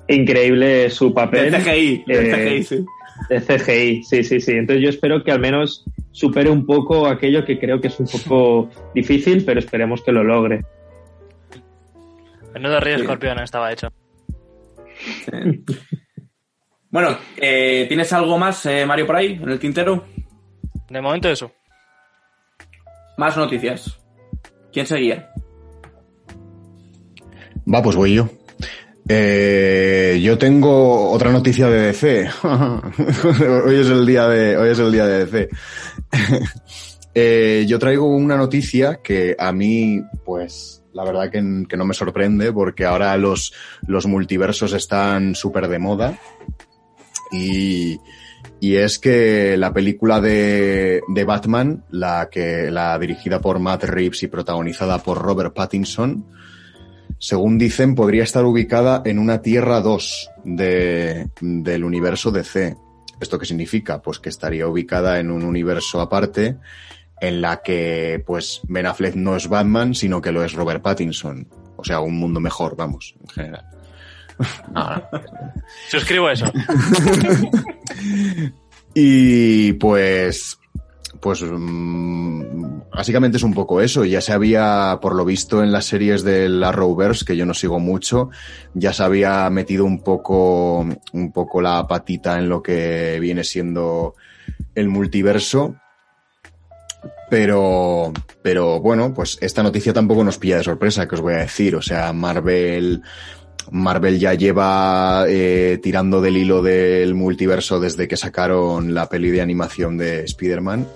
increíble su papel.
De CGI, de
Eh,
CGI, sí.
De CGI, sí, sí, sí. Entonces yo espero que al menos supere un poco aquello que creo que es un poco <laughs> difícil, pero esperemos que lo logre.
Menudo río
Sí.
escorpión estaba hecho. <laughs>
Bueno, eh, ¿tienes algo más, eh, Mario, por ahí, en el tintero?
De momento eso.
Más noticias. ¿Quién seguía?
Va, pues voy yo. Eh, yo tengo otra noticia de DC. <laughs> hoy es el día de, hoy es el día de DC. <laughs> Eh, yo traigo una noticia que a mí, pues, la verdad que, que no me sorprende porque ahora los, los multiversos están súper de moda. Y, y es que la película de, de Batman, la que, la dirigida por Matt Reeves y protagonizada por Robert Pattinson, según dicen, podría estar ubicada en una Tierra 2 de, del universo DC. ¿Esto qué significa? Pues que estaría ubicada en un universo aparte en la que pues Ben Affleck no es Batman, sino que lo es Robert Pattinson. O sea, un mundo mejor, vamos, en general. No.
Suscribo eso. <laughs>
Y pues, pues mm, básicamente es un poco eso. Ya se había, por lo visto en las series del Arrowverse, que yo no sigo mucho, ya se había metido un poco, un poco la patita en lo que viene siendo el multiverso. Pero, pero bueno, pues esta noticia tampoco nos pilla de sorpresa, que os voy a decir. O sea, Marvel, Marvel ya lleva eh, tirando del hilo del multiverso desde que sacaron la peli de animación de Spider-Man.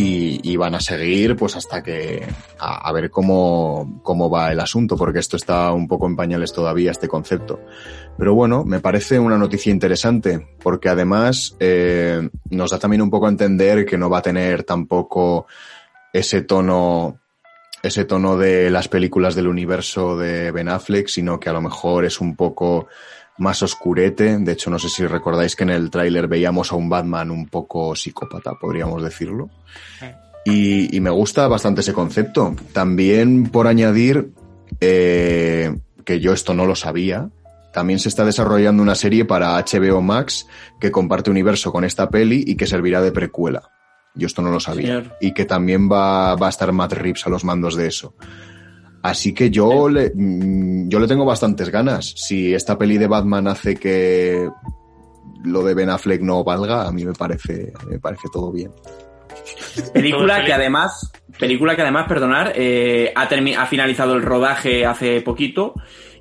Y, van a seguir pues hasta que a, a ver cómo, cómo va el asunto, porque esto está un poco en pañales todavía, este concepto. Pero bueno, me parece una noticia interesante, porque además eh, nos da también un poco a entender que no va a tener tampoco ese tono ese tono de las películas del universo de Ben Affleck, sino que a lo mejor es un poco más oscurete. De hecho, no sé si recordáis que en el tráiler veíamos a un Batman un poco psicópata, podríamos decirlo. Y, y me gusta bastante ese concepto. También por añadir eh, que yo esto no lo sabía. También se está desarrollando una serie para HBO Max que comparte universo con esta peli y que servirá de precuela. Yo esto no lo sabía.
Señor.
Y que también va, va a estar Matt Reeves a los mandos de eso. Así que yo le, mm, yo le tengo bastantes ganas. Si esta peli de Batman hace que lo de Ben Affleck no valga, a mí me parece, me parece todo bien.
Película que además, película que además, perdonar, eh, ha finalizado el rodaje hace poquito.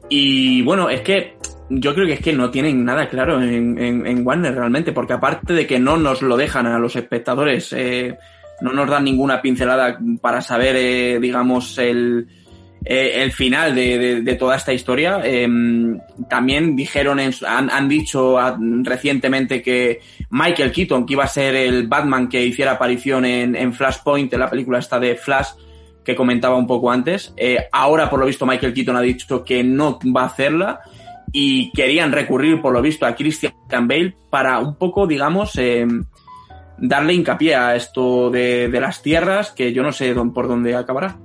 Y bueno, es que yo creo que es que no tienen nada claro en, en- Warner realmente, porque aparte de que no nos lo dejan a los espectadores, eh, no nos dan ninguna pincelada para saber, eh, digamos, el, eh, el final de, de- toda esta historia. eh, también dijeron, en han, han dicho ah, recientemente que Michael Keaton, que iba a ser el Batman que hiciera aparición en, en Flashpoint, en la película esta de Flash, que comentaba un poco antes, eh, ahora por lo visto Michael Keaton ha dicho que no va a hacerla y querían recurrir por lo visto a Christian Bale para un poco, digamos, eh, darle hincapié a esto de, de las tierras, que yo no sé por dónde acabará.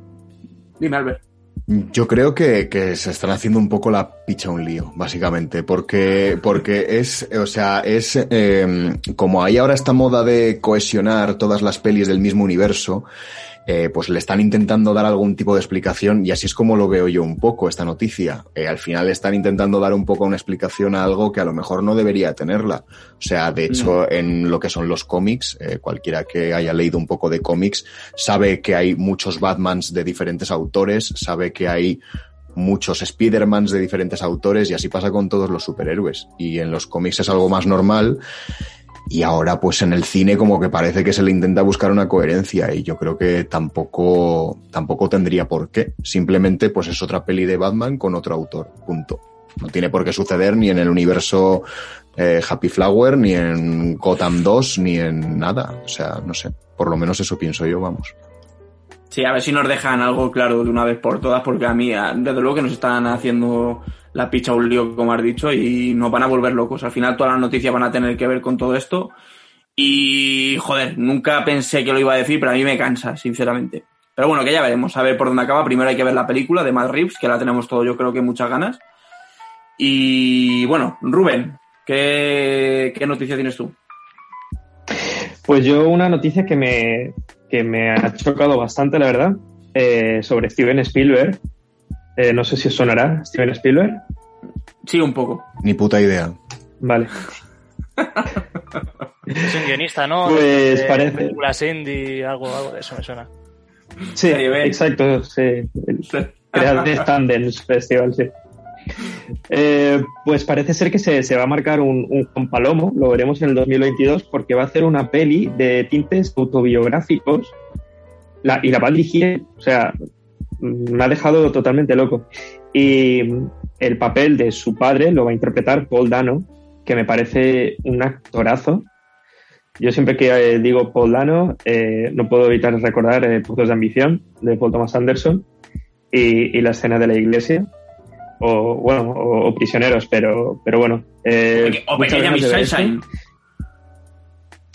Dime, Albert.
Yo creo que, que se están haciendo un poco la picha un lío, básicamente, porque, porque es, o sea, es eh, como hay ahora esta moda de cohesionar todas las pelis del mismo universo, eh, pues le están intentando dar algún tipo de explicación y así es como lo veo yo un poco esta noticia. Eh, al final están intentando dar un poco una explicación a algo que a lo mejor no debería tenerla. O sea, de hecho, en lo que son los cómics, eh, cualquiera que haya leído un poco de cómics sabe que hay muchos Batmans de diferentes autores, sabe que hay muchos Spider-Mans de diferentes autores y así pasa con todos los superhéroes. Y en los cómics es algo más normal y ahora pues en el cine como que parece que se le intenta buscar una coherencia y yo creo que tampoco, tampoco tendría por qué. Simplemente pues es otra peli de Batman con otro autor, punto. No tiene por qué suceder ni en el universo eh, Happy Flower, ni en Gotham 2, ni en nada. O sea, no sé. Por lo menos eso pienso yo, vamos.
Sí, a ver si nos dejan algo claro de una vez por todas, porque a mí, desde luego que nos están haciendo la picha un lío, como has dicho, y nos van a volver locos. Al final todas las noticias van a tener que ver con todo esto. Y, joder, nunca pensé que lo iba a decir, pero a mí me cansa, sinceramente. Pero bueno, que ya veremos, a ver por dónde acaba. Primero hay que ver la película de Matt Reeves, que la tenemos todo, yo creo que muchas ganas. Y bueno, Rubén, ¿qué, qué noticia tienes tú?
Pues yo una noticia que me, que me ha chocado bastante, la verdad, eh, sobre Steven Spielberg. Eh, no sé si os sonará Steven Spielberg.
Sí, un poco.
Ni puta idea.
Vale. <laughs>
Es un guionista, ¿no?
Pues
De
parece.
Películas indie, algo, algo de eso me suena.
Sí, exacto. Sí. El Creative Tandens <laughs> Festival, sí. Eh, pues parece ser que se, se va a marcar un, un Juan Palomo, lo veremos en el 2022, porque va a hacer una peli de tintes autobiográficos la- y la va a dirigir, o sea, me ha dejado totalmente loco. Y el papel de su padre lo va a interpretar Paul Dano, que me parece un actorazo. Yo siempre que eh, digo Paul Dano, eh, no puedo evitar recordar eh, Pozos de Ambición de Paul Thomas Anderson y, y la escena de la iglesia, o bueno, o, o Prisioneros, pero, pero bueno. eh,
o Pequeña Miss. Sunshine.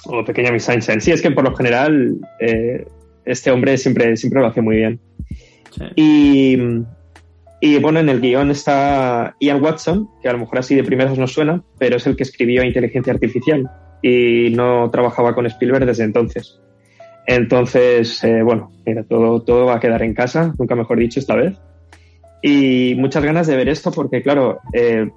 O Pequeña Miss Sunshine. Sí, es que por lo general este hombre siempre, siempre lo hace muy bien. Y, y bueno, en el guion está Ian Watson, que a lo mejor así de primeras no suena, pero es el que escribió Inteligencia Artificial y no trabajaba con Spielberg desde entonces. Entonces, eh, bueno, mira, todo, todo va a quedar en casa, nunca mejor dicho esta vez. Y muchas ganas de ver esto porque, claro, eh,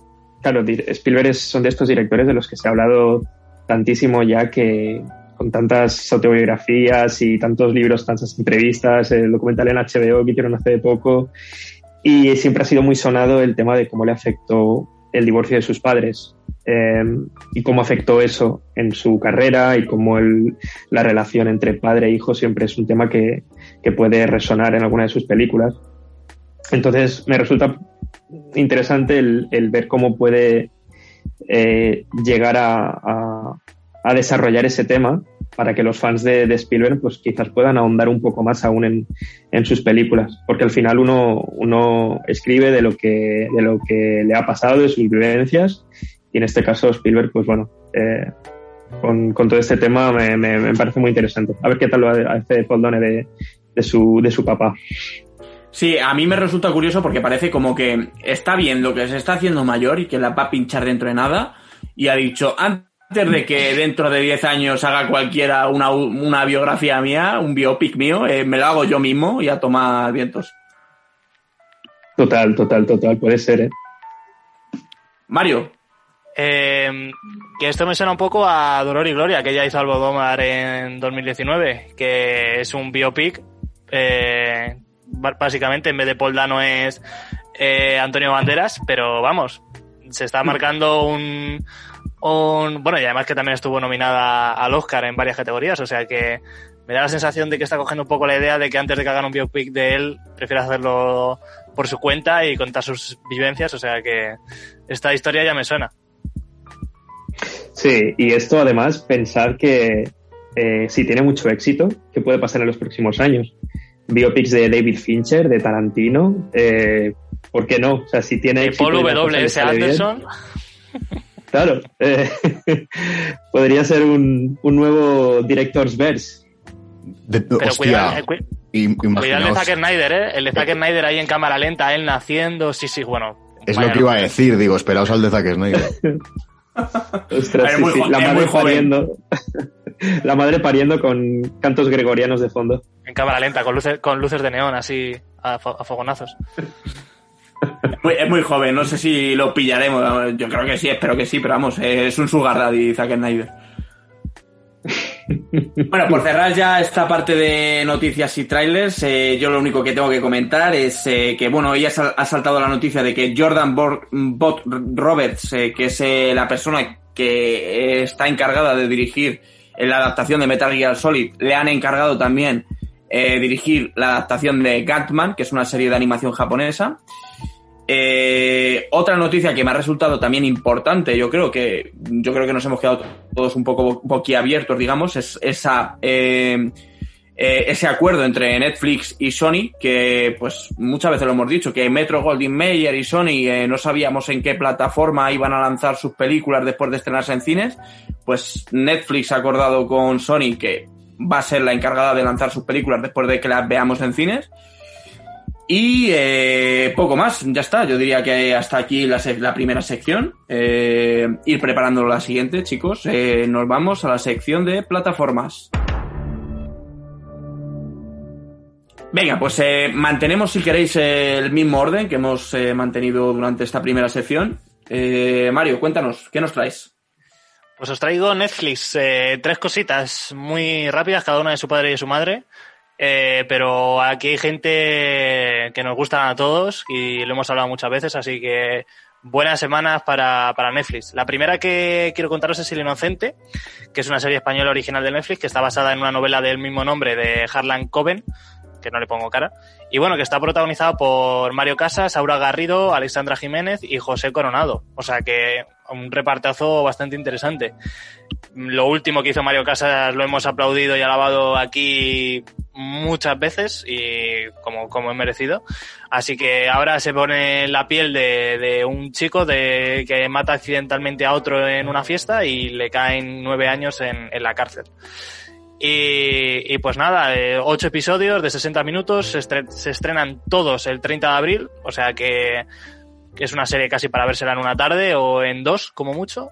claro, Spielberg es- son de estos directores de los que se ha hablado tantísimo ya que con tantas autobiografías y tantos libros, tantas entrevistas, el documental en HBO que hicieron hace poco, y siempre ha sido muy sonado el tema de cómo le afectó el divorcio de sus padres eh, y cómo afectó eso en su carrera y cómo el- la relación entre padre e hijo siempre es un tema que, que puede resonar en alguna de sus películas. Entonces me resulta interesante el, el ver cómo puede eh, llegar a, a- a desarrollar ese tema para que los fans de, de Spielberg pues quizás puedan ahondar un poco más aún en, en sus películas, porque al final uno, uno escribe de lo, que, de lo que le ha pasado, de sus vivencias, y en este caso Spielberg, pues bueno, eh, con, con todo este tema me, me- me parece muy interesante. A ver qué tal lo hace Paul Done de, de, su, de su papá.
Sí, a mí me resulta curioso porque parece como que está viendo que se está haciendo mayor y que la va a pinchar dentro de nada y ha dicho, antes de que dentro de 10 años haga cualquiera una, una biografía mía, un biopic mío, eh, me lo hago yo mismo y a tomar vientos.
Total, total, total, puede ser, ¿eh?
Mario,
Eh, que esto me suena un poco a Dolor y Gloria, que ya hizo Almodóvar en 2019, que es un biopic. eh, básicamente, en vez de Paul Dano es eh, Antonio Banderas, pero vamos, se está marcando un, un. Bueno, y además que también estuvo nominada al Oscar en varias categorías, o sea que me da la sensación de que está cogiendo un poco la idea de que antes de que hagan un biopic de él, prefiere hacerlo por su cuenta y contar sus vivencias, o sea que esta historia ya me suena.
Sí, y esto además pensar que eh, si tiene mucho éxito, ¿qué puede pasar en los próximos años? Biopics de David Fincher, de Tarantino, eh, ¿por qué no? O sea, si tiene
De
éxito
Paul W.S.
bien,
Anderson.
Claro, eh, <laughs> podría ser un, un nuevo Director's Verse.
De-
Pero
hostia,
cuidado, eh, cuidado el de Zack Snyder, ¿eh? El de Zack Snyder ahí en cámara lenta, él naciendo. Sí, sí, bueno.
Es lo que iba a decir, digo, esperaos al de Zack Snyder. <laughs>
Ostras, sí,
muy
sí, la madre pariendo. <laughs> la madre pariendo con cantos gregorianos de fondo.
En cámara lenta, con luces, con luces de neón así a, a fogonazos.
Es muy joven, no sé si lo pillaremos. Yo creo que sí, espero que sí, pero vamos, es un sugar daddy Zack Snyder. Bueno, por cerrar ya esta parte de noticias y trailers, eh, yo lo único que tengo que comentar es eh, que, bueno, ella ha saltado la noticia de que Jordan Bot Roberts, eh, que es la persona que está encargada de dirigir la adaptación de Metal Gear Solid, le han encargado también eh, dirigir la adaptación de Gatman, que es una serie de animación japonesa. Eh, otra noticia que me ha resultado también importante, yo creo que yo creo que nos hemos quedado todos un poco boquiabiertos, digamos, es esa eh, eh, ese acuerdo entre Netflix y Sony, que pues muchas veces lo hemos dicho, que Metro Goldwyn Mayer y Sony eh, no sabíamos en qué plataforma iban a lanzar sus películas después de estrenarse en cines, pues Netflix ha acordado con Sony que va a ser la encargada de lanzar sus películas después de que las veamos en cines. Y eh, poco más, ya está. Yo diría que hasta aquí la, la primera sección. Eh, ir preparando la siguiente, chicos. Eh, nos vamos a la sección de plataformas. Venga, pues mantenemos, si queréis, el mismo orden que hemos mantenido durante esta primera sección. Mario, cuéntanos, ¿qué nos traes?
Pues os traigo Netflix, eh, tres cositas muy rápidas, cada una de su padre y de su madre. Eh, pero aquí hay gente que nos gustan a todos y lo hemos hablado muchas veces, así que buenas semanas para, para Netflix. La primera que quiero contaros es El Inocente, que es una serie española original de Netflix que está basada en una novela del mismo nombre de Harlan Coben, que no le pongo cara. Y bueno, que está protagonizada por Mario Casas, Aura Garrido, Alexandra Jiménez y José Coronado. O sea que un repartazo bastante interesante. Lo último que hizo Mario Casas lo hemos aplaudido y alabado aquí muchas veces y como, como es merecido. Así que ahora se pone la piel de, un chico de, que mata accidentalmente a otro en una fiesta y le caen nueve años en la cárcel. Y, y pues nada, eh, ocho episodios de 60 minutos, se, estre- se estrenan todos el 30 de abril, o sea que, que es una serie casi para vérsela en una tarde o en dos, como mucho.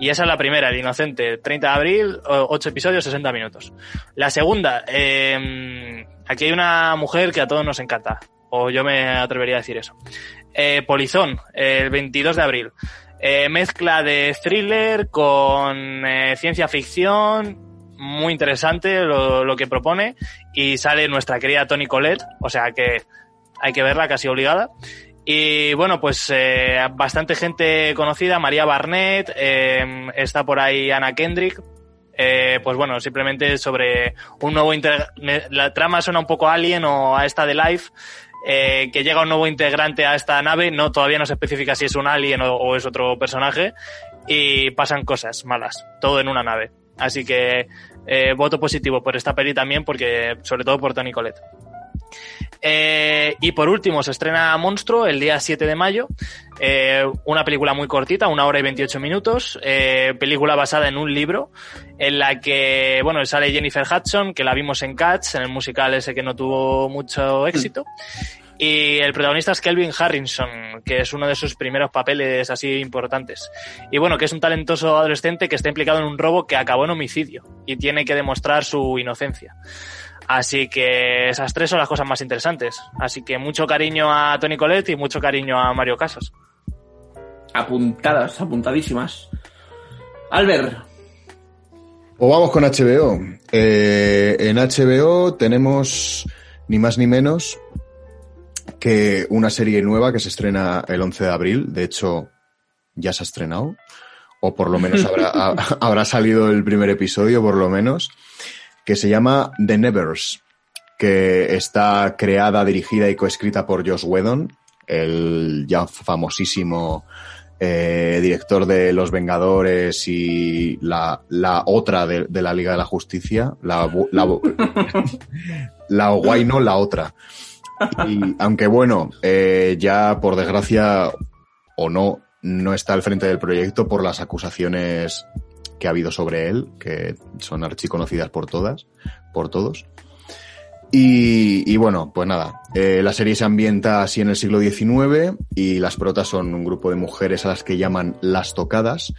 Y esa es la primera, El Inocente, 30 de abril, ocho episodios, 60 minutos. La segunda, eh, aquí hay una mujer que a todos nos encanta, o yo me atrevería a decir eso. Eh, Polizón, el 22 de abril. Eh, mezcla de thriller con eh, ciencia ficción, muy interesante lo, que propone y sale nuestra querida Toni Collette, o sea que hay que verla casi obligada. Y bueno, pues eh, bastante gente conocida, María Barnett, eh, está por ahí Anna Kendrick. Eh, pues bueno, simplemente sobre un nuevo La trama suena un poco Alien o a esta de Life, eh, que llega un nuevo integrante a esta nave, no todavía no se especifica si es un alien o es otro personaje, y pasan cosas malas, todo en una nave. Así que eh, voto positivo por esta peli también, porque sobre todo por Tony Colette. Eh, y por último, se estrena Monstruo el día 7 de mayo. Eh, una película muy cortita, una hora y 28 minutos. eh, película basada en un libro en la que, bueno, sale Jennifer Hudson, que la vimos en Cats, en el musical ese que no tuvo mucho éxito. Y el protagonista es Kelvin Harrison, que es uno de sus primeros papeles así importantes. Y bueno, que es un talentoso adolescente que está implicado en un robo que acabó en homicidio y tiene que demostrar su inocencia. Así que esas tres son las cosas más interesantes. Así que mucho cariño a Tony Colette y mucho cariño a Mario Casas.
Apuntadas, apuntadísimas. Albert,
O vamos con HBO. Eh, en HBO tenemos ni más ni menos que una serie nueva que se estrena el 11 de abril. De hecho, ya se ha estrenado. O por lo menos habrá, <laughs> ha- habrá salido el primer episodio, por lo menos. Que se llama The Nevers. Que está creada, dirigida y coescrita por Josh Whedon, el ya famosísimo eh, director de Los Vengadores y la, la otra de, de la Liga de la Justicia, la, la, <laughs> la guay no, la otra. Y aunque bueno, eh, ya por desgracia o no, no está al frente del proyecto por las acusaciones que ha habido sobre él, que son archiconocidas por todas, por todos. Y, y bueno, pues nada, eh, la serie se ambienta así en el siglo XIX y las protas son un grupo de mujeres a las que llaman las tocadas,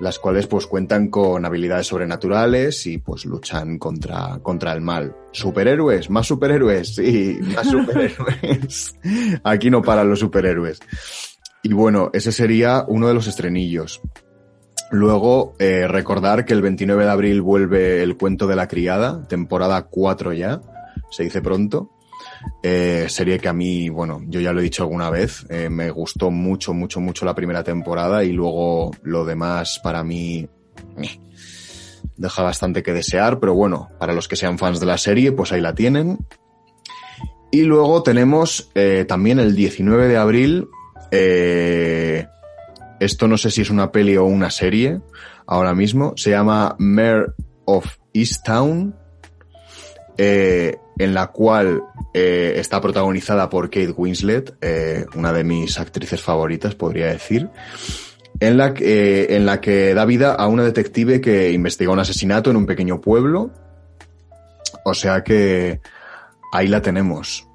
las cuales pues cuentan con habilidades sobrenaturales y pues luchan contra, contra el mal. ¿Superhéroes? ¿Más superhéroes? Sí, más superhéroes. <laughs> Aquí no paran los superhéroes. Y bueno, ese sería uno de los estrenillos. Luego, eh, recordar que el 29 de abril vuelve El cuento de la criada, temporada 4 ya, se dice pronto. Eh, que a mí, bueno, yo ya lo he dicho alguna vez, eh, me gustó mucho, mucho, mucho la primera temporada y luego lo demás para mí eh, deja bastante que desear, pero bueno, para los que sean fans de la serie, pues ahí la tienen. Y luego tenemos eh, también el 19 de abril Eh, esto no sé si es una peli o una serie ahora mismo. Se llama Mayor of Easttown, eh, en la cual eh, está protagonizada por Kate Winslet, eh, una de mis actrices favoritas, podría decir. En la, que- en la que da vida a una detective que investiga un asesinato en un pequeño pueblo. O sea que ahí la tenemos.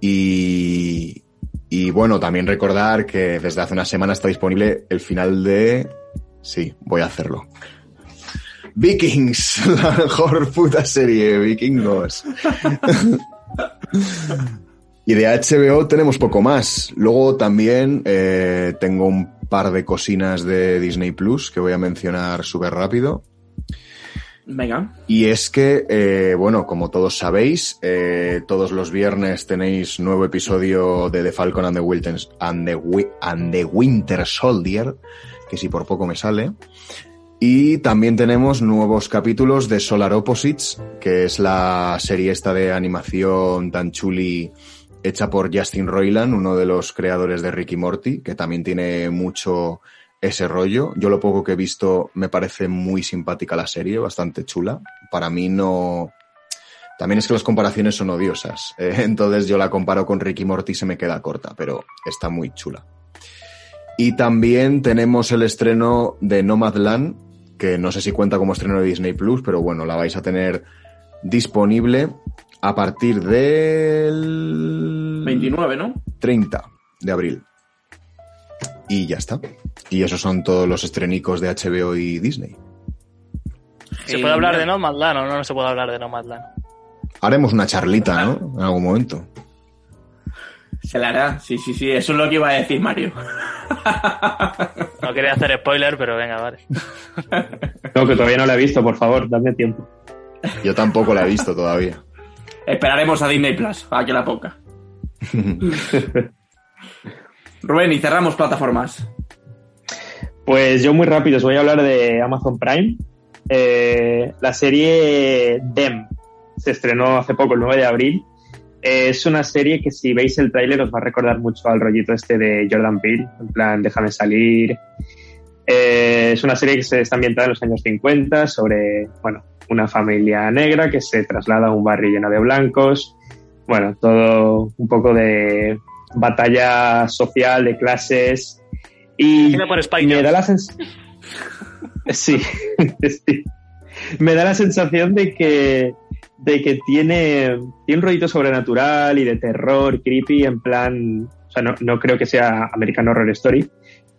Y, y bueno, también recordar que desde hace una semana está disponible el final de... Sí, voy a hacerlo. Vikings, <laughs> la mejor puta serie, Vikingos. <laughs> y de HBO tenemos poco más. Luego también eh, tengo un par de cocinas de Disney Plus que voy a mencionar súper rápido.
Venga.
Y es que, eh, bueno, como todos sabéis, eh, todos los viernes tenéis nuevo episodio de The Falcon and the, Wiltons- and the, and the Winter Soldier, que si por poco me sale. Y también tenemos nuevos capítulos de Solar Opposites, que es la serie esta de animación tan chuli hecha por Justin Roiland, uno de los creadores de Ricky Morty, que también tiene mucho ese rollo. Yo lo poco que he visto me parece muy simpática la serie, bastante chula. Para mí no... También es que las comparaciones son odiosas. <laughs> eh, entonces yo la comparo con Ricky Morty y se me queda corta, pero está muy chula. Y también tenemos el estreno de Nomadland, que no sé si cuenta como estreno de Disney Plus, pero bueno, la vais a tener disponible a partir del
29, ¿no?
30 de abril. Y ya está. Y esos son todos los estrenicos de HBO y Disney.
¿Se puede hablar de Nomadland o no, no se puede hablar de Nomadland?
Haremos una charlita, ¿no? En algún momento.
Se la hará, sí, sí, sí, eso es lo que iba a decir Mario. <laughs>
No quería hacer spoiler, pero venga, vale.
No, que todavía no la he visto, por favor, dadme tiempo.
Yo tampoco la he visto todavía.
Esperaremos a Disney Plus, a que la ponga. <laughs> Rubén, y cerramos plataformas.
Pues yo muy rápido os voy a hablar de Amazon Prime. Eh, la serie Dem se estrenó hace poco, el 9 de abril. Es una serie que si veis el tráiler os va a recordar mucho al rollito este de Jordan Peele, en plan Déjame salir. Eh, es una serie que se está ambientada en los años 50 sobre, bueno, una familia negra que se traslada a un barrio lleno de blancos. Bueno, todo un poco de batalla social, de clases. Y
por
me da la sensación... <laughs> Sí, <laughs> sí. Me da la sensación de que, de que tiene, un rollito sobrenatural y de terror, creepy, en plan... O sea, no, no creo que sea American Horror Story,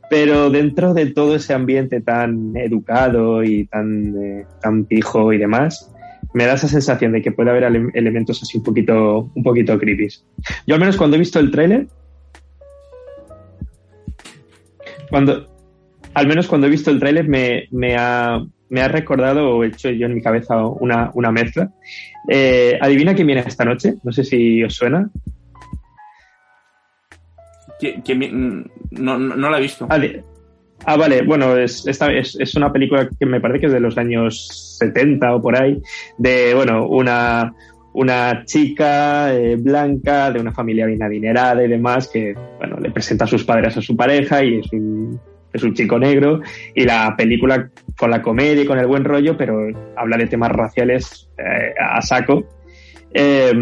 pero dentro de todo ese ambiente tan educado y tan, eh, tan pijo y demás, me da esa sensación de que puede haber ele- elementos así un poquito, un poquito creepy. Yo al menos cuando he visto el tráiler, cuando, al menos cuando he visto el tráiler me, me, ha, me ha recordado o he hecho yo en mi cabeza una, una mezcla. Eh, adivina quién viene esta noche, no sé si os suena.
¿Qui- quién vi- mm, no, no, no la he visto.
Ah, ah, vale, bueno, es, esta, es, es una película que me parece que es de los años 70 o por ahí, de, bueno, una, una chica eh, blanca de una familia bien adinerada y demás que, bueno, le presenta a sus padres a su pareja y es un, es un chico negro y la película con la comedia y con el buen rollo, pero habla de temas raciales eh, a saco. Eh,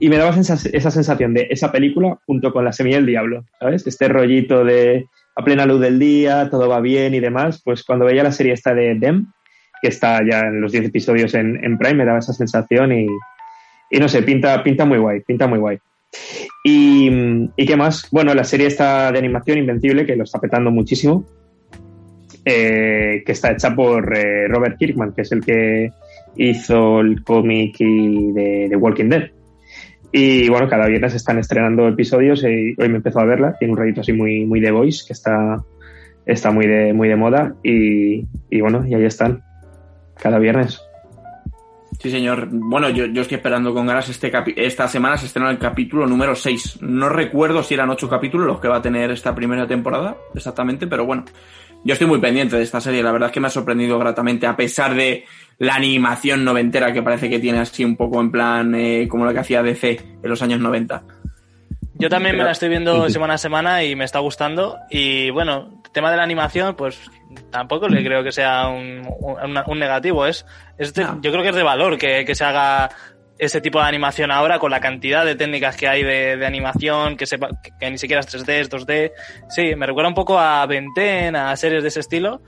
y me daba esa sensación de esa película junto con La Semilla del Diablo, ¿sabes? Este rollito de a plena luz del día, todo va bien y demás. Pues cuando veía la serie esta de Dem, que está ya en los 10 episodios en, en Prime, me daba esa sensación y, y no sé, pinta, pinta muy guay, pinta muy guay. Y, ¿Y qué más? Bueno, la serie está de animación Invencible, que lo está petando muchísimo, eh, que está hecha por eh, Robert Kirkman, que es el que hizo el cómic de, de Walking Dead. Y bueno, cada viernes están estrenando episodios y hoy me empezó a verla. Tiene un rollito así muy, muy de voice, que está, está muy, de, muy de moda. Y, y bueno, y ahí están, cada viernes.
Sí, señor. Bueno, yo, yo estoy esperando con ganas este capi- esta semana se estrena el capítulo número 6. No recuerdo si eran ocho capítulos los que va a tener esta primera temporada, exactamente, pero bueno. Yo estoy muy pendiente de esta serie, la verdad es que me ha sorprendido gratamente, a pesar de la animación noventera que parece que tiene así un poco en plan eh, como la que hacía DC en los años 90.
Yo también me la estoy viendo semana a semana y me está gustando. Y bueno, tema de la animación, pues tampoco le creo que sea un, un- un negativo. Es, es de-
No.
Yo creo que es de valor que, que se haga ese tipo de animación ahora con la cantidad de técnicas que hay de, de animación, que, sepa, que, que ni siquiera es 3D, es 2D. Sí, me recuerda un poco a 10, a series de ese estilo.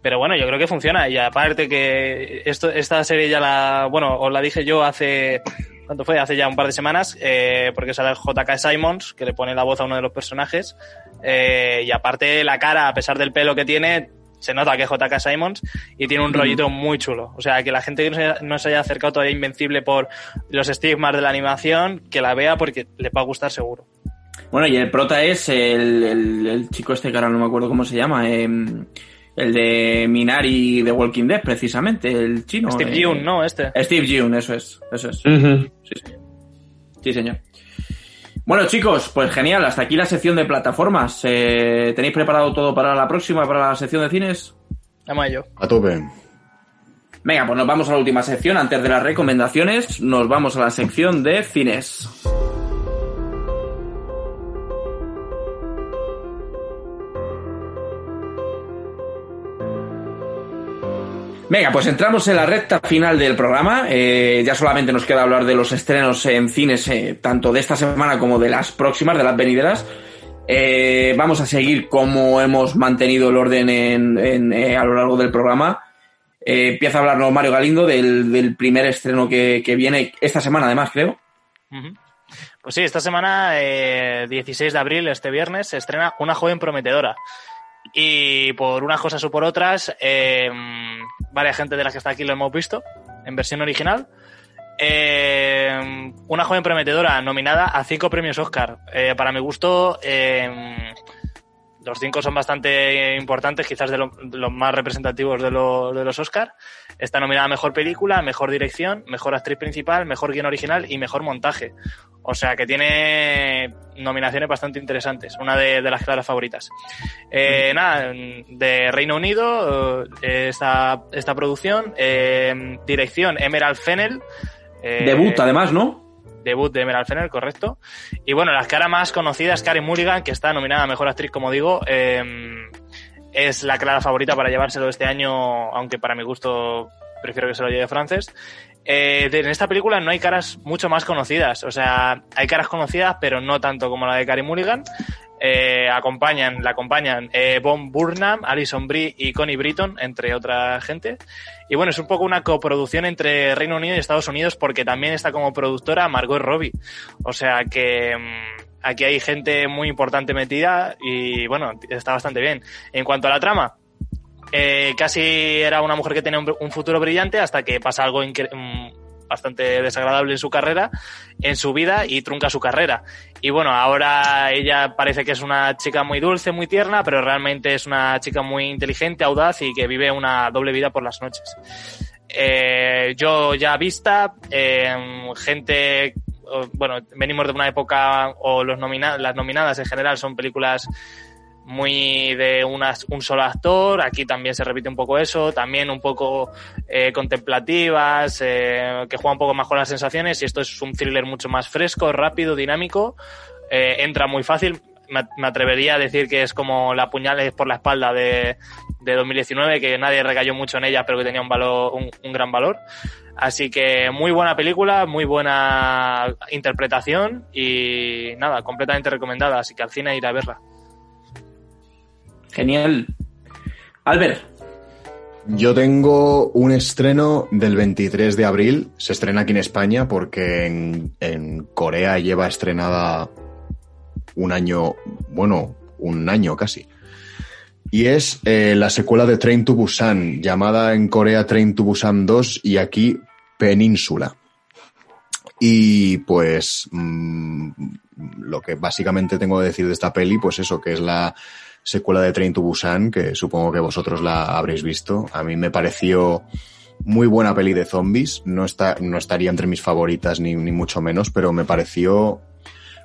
Pero bueno, yo creo que funciona. Y aparte que esto, esta serie ya la, bueno, os la dije yo hace, ¿cuánto fue? Hace ya un par de semanas, eh, porque sale el JK Simons, que le pone la voz a uno de los personajes. Eh, y aparte la cara, a pesar del pelo que tiene, se nota que es JK Simons y tiene un rollito muy chulo. O sea, que la gente que no se, haya- no se haya acercado todavía Invencible por los estigmas de la animación, que la vea porque le va a gustar seguro.
Bueno, y el prota es el, el- el chico este que ahora no me acuerdo cómo se llama, em, el de Minari de Walking Dead, precisamente, el chino.
Steve
eh,
Yeun, ¿no? Este.
Steve Yeun, eso es, eso es. Sí, sí. Sí, señor. Bueno, chicos, pues genial, hasta aquí la sección de plataformas. Eh, ¿Tenéis preparado todo para la próxima, para la sección de cines?
Vamos a ello.
A tope.
Venga, pues nos vamos a la última sección. Antes de las recomendaciones, nos vamos a la sección de cines. Venga, pues entramos en la recta final del programa. Eh, ya solamente nos queda hablar de los estrenos en cines, eh, tanto de esta semana como de las próximas, de las venideras. Eh, vamos a seguir como hemos mantenido el orden en- en, a lo largo del programa. Empieza a hablarnos Mario Galindo del, primer estreno que, viene esta semana, además, creo.
Pues sí, esta semana, eh, 16 de abril, este viernes, se estrena Una joven prometedora. Y por unas cosas o por otras, eh, varias gente de las que está aquí lo hemos visto en versión original. Eh, una joven prometedora nominada a cinco premios Oscar. Eh, para mi gusto, eh, los cinco son bastante importantes, quizás de, lo- de los más representativos de, lo- de los Oscar. Está nominada a Mejor Película, Mejor Dirección, Mejor Actriz Principal, Mejor Guión Original y Mejor Montaje. O sea que tiene nominaciones bastante interesantes, una de, las claras favoritas. Eh, nada, de Reino Unido, eh, esta, esta producción, eh, dirección Emerald Fennel. eh,
Debut, además, ¿no?
Debut de Emerald Fennel, correcto. Y bueno, las caras más conocidas, Karen Mulligan, que está nominada a Mejor Actriz, como digo, eh, es la clara favorita para llevárselo este año, aunque para mi gusto prefiero que se lo lleve Frances. Eh, en esta película no hay caras mucho más conocidas, o sea, hay caras conocidas, pero no tanto como la de Karen Mulligan. Eh, acompañan, la acompañan eh, Burnham, Alison Brie y Connie Britton, entre otra gente. Y bueno, es un poco una coproducción entre Reino Unido y Estados Unidos porque también está como productora Margot Robbie. O sea que mm, aquí hay gente muy importante metida y bueno, está bastante bien. En cuanto a la trama, eh, casi era una mujer que tenía un, un futuro brillante hasta que pasa algo mm, bastante desagradable en su carrera, en su vida y trunca su carrera. Y bueno, ahora ella parece que es una chica muy dulce, muy tierna, pero realmente es una chica muy inteligente, audaz y que vive una doble vida por las noches. Eh, yo ya vista, eh, gente, bueno, venimos de una época, o los nomina las nominadas en general son películas muy de unas, un solo actor, aquí también se repite un poco eso, también un poco eh, contemplativas, eh, que juega un poco más con las sensaciones y esto es un thriller mucho más fresco, rápido, dinámico, eh, entra muy fácil, me, atrevería a decir que es como la puñales por la espalda de, de 2019, que nadie recayó mucho en ella, pero que tenía un, valor, un gran valor. Así que muy buena película, muy buena interpretación y nada, completamente recomendada, así que al cine ir a verla.
Genial. Albert,
Yo tengo un estreno del 23 de abril. Se estrena aquí en España porque en, en Corea lleva estrenada un año, bueno, un año casi. Y es eh, la secuela de Train to Busan, llamada en Corea Train to Busan 2 y aquí Península. Y pues mm, lo que básicamente tengo que decir de esta peli, pues eso, que es la secuela de Train to Busan, que supongo que vosotros la habréis visto. A mí me pareció muy buena peli de zombies. No, está, no estaría entre mis favoritas ni, ni mucho menos, pero me pareció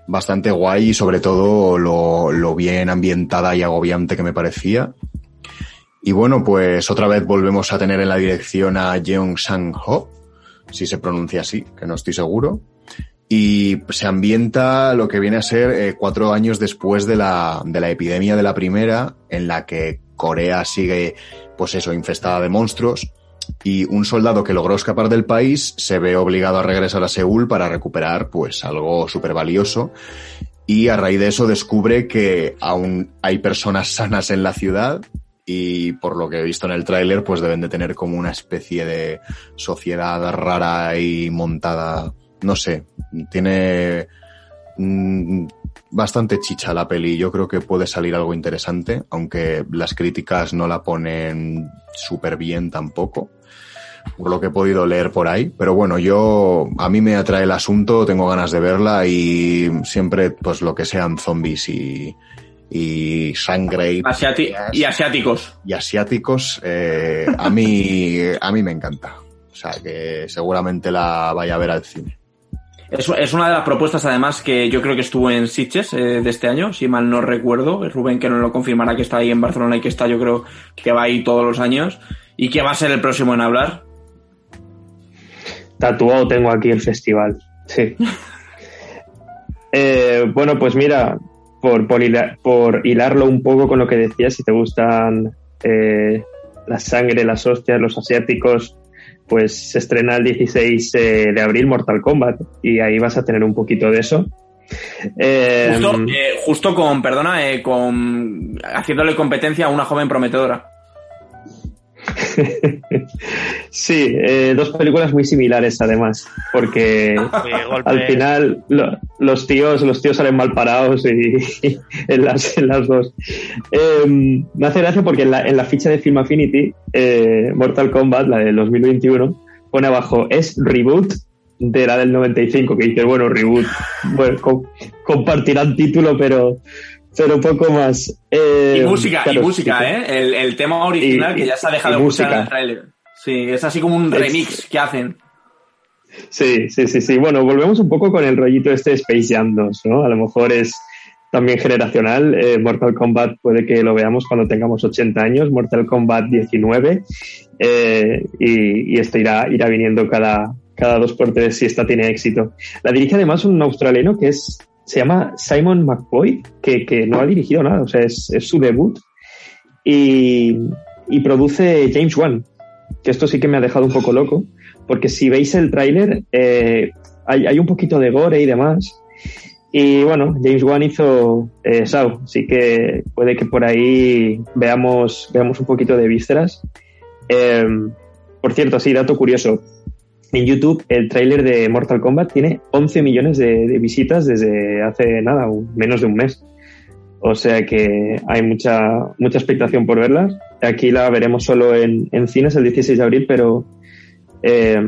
bastante guay y sobre todo lo, lo bien ambientada y agobiante que me parecía. Y bueno, pues otra vez volvemos a tener en la dirección a Jeong Sang-ho, si se pronuncia así, que no estoy seguro. Y se ambienta lo que viene a ser eh, cuatro años después de la, de la epidemia de la primera, en la que Corea sigue, pues eso, infestada de monstruos. Y un soldado que logró escapar del país se ve obligado a regresar a Seúl para recuperar, pues, algo súper valioso. Y a raíz de eso descubre que aún hay personas sanas en la ciudad y por lo que he visto en el tráiler, pues deben de tener como una especie de sociedad rara y montada. No sé, tiene mm, bastante chicha la peli. Yo creo que puede salir algo interesante, aunque las críticas no la ponen súper bien tampoco, por lo que he podido leer por ahí. Pero bueno, yo, a mí me atrae el asunto, tengo ganas de verla y siempre, pues lo que sean zombies y, y sangre y,
Asiati- y asiáticos.
y asiáticos, eh, a mí, <laughs> a mí me encanta. O sea, que seguramente la vaya a ver al cine.
Es, es una de las propuestas, además, que yo creo que estuvo en Sitges eh, de este año, si mal no recuerdo. Rubén, que nos lo confirmará, que está ahí en Barcelona y que está, yo creo, que va ahí todos los años. Y que va a ser el próximo en hablar.
Tatuado tengo aquí el festival. Sí. <laughs> Eh, bueno, pues mira, por, por hilarlo un poco con lo que decías, si te gustan eh, la sangre, las hostias, los asiáticos, pues se estrena el 16 eh, de abril Mortal Kombat y ahí vas a tener un poquito de eso. Eh,
Justo, eh, justo con, perdona, eh, con haciéndole competencia a una joven prometedora. <laughs>
sí, eh, dos películas muy similares además, porque al final lo- los tíos los tíos salen mal parados y, <laughs> en, las, en las dos. Eh, me hace gracia porque en la, en la ficha de Film Affinity eh, Mortal Kombat la del 2021 pone abajo es reboot de la del 95 que dice bueno reboot bueno com- compartirán título pero pero poco más Eh,
Y música,
claro,
y música,
sí,
¿eh? El, el tema original
Y-
que ya se ha dejado de escuchar en el. Sí, es así como un
Es-
remix que hacen.
Sí, sí, sí, sí. Bueno, volvemos un poco con el rollito este de Space Jam 2, ¿no? A lo mejor es también generacional. Eh, Mortal Kombat puede que lo veamos cuando tengamos 80 años, Mortal Kombat 19, eh, y, y esto irá, irá viniendo cada, cada dos por tres si esta tiene éxito. La dirige además un australiano que es, se llama Simon McBoy, que, que no ha dirigido nada, o sea, es, es su debut, y, y produce James Wan, que esto sí que me ha dejado un poco loco, porque si veis el tráiler eh, hay, hay un poquito de gore y demás. Y bueno, James Wan hizo eh, Saw, así que puede que por ahí veamos, veamos un poquito de vísceras. Eh, por cierto, sí, dato curioso. En YouTube el tráiler de Mortal Kombat tiene 11 millones de, de visitas desde hace nada, un- menos de un mes. O sea que hay mucha, mucha expectación por verlas. Aquí la veremos solo en, en cines el 16 de abril, pero eh,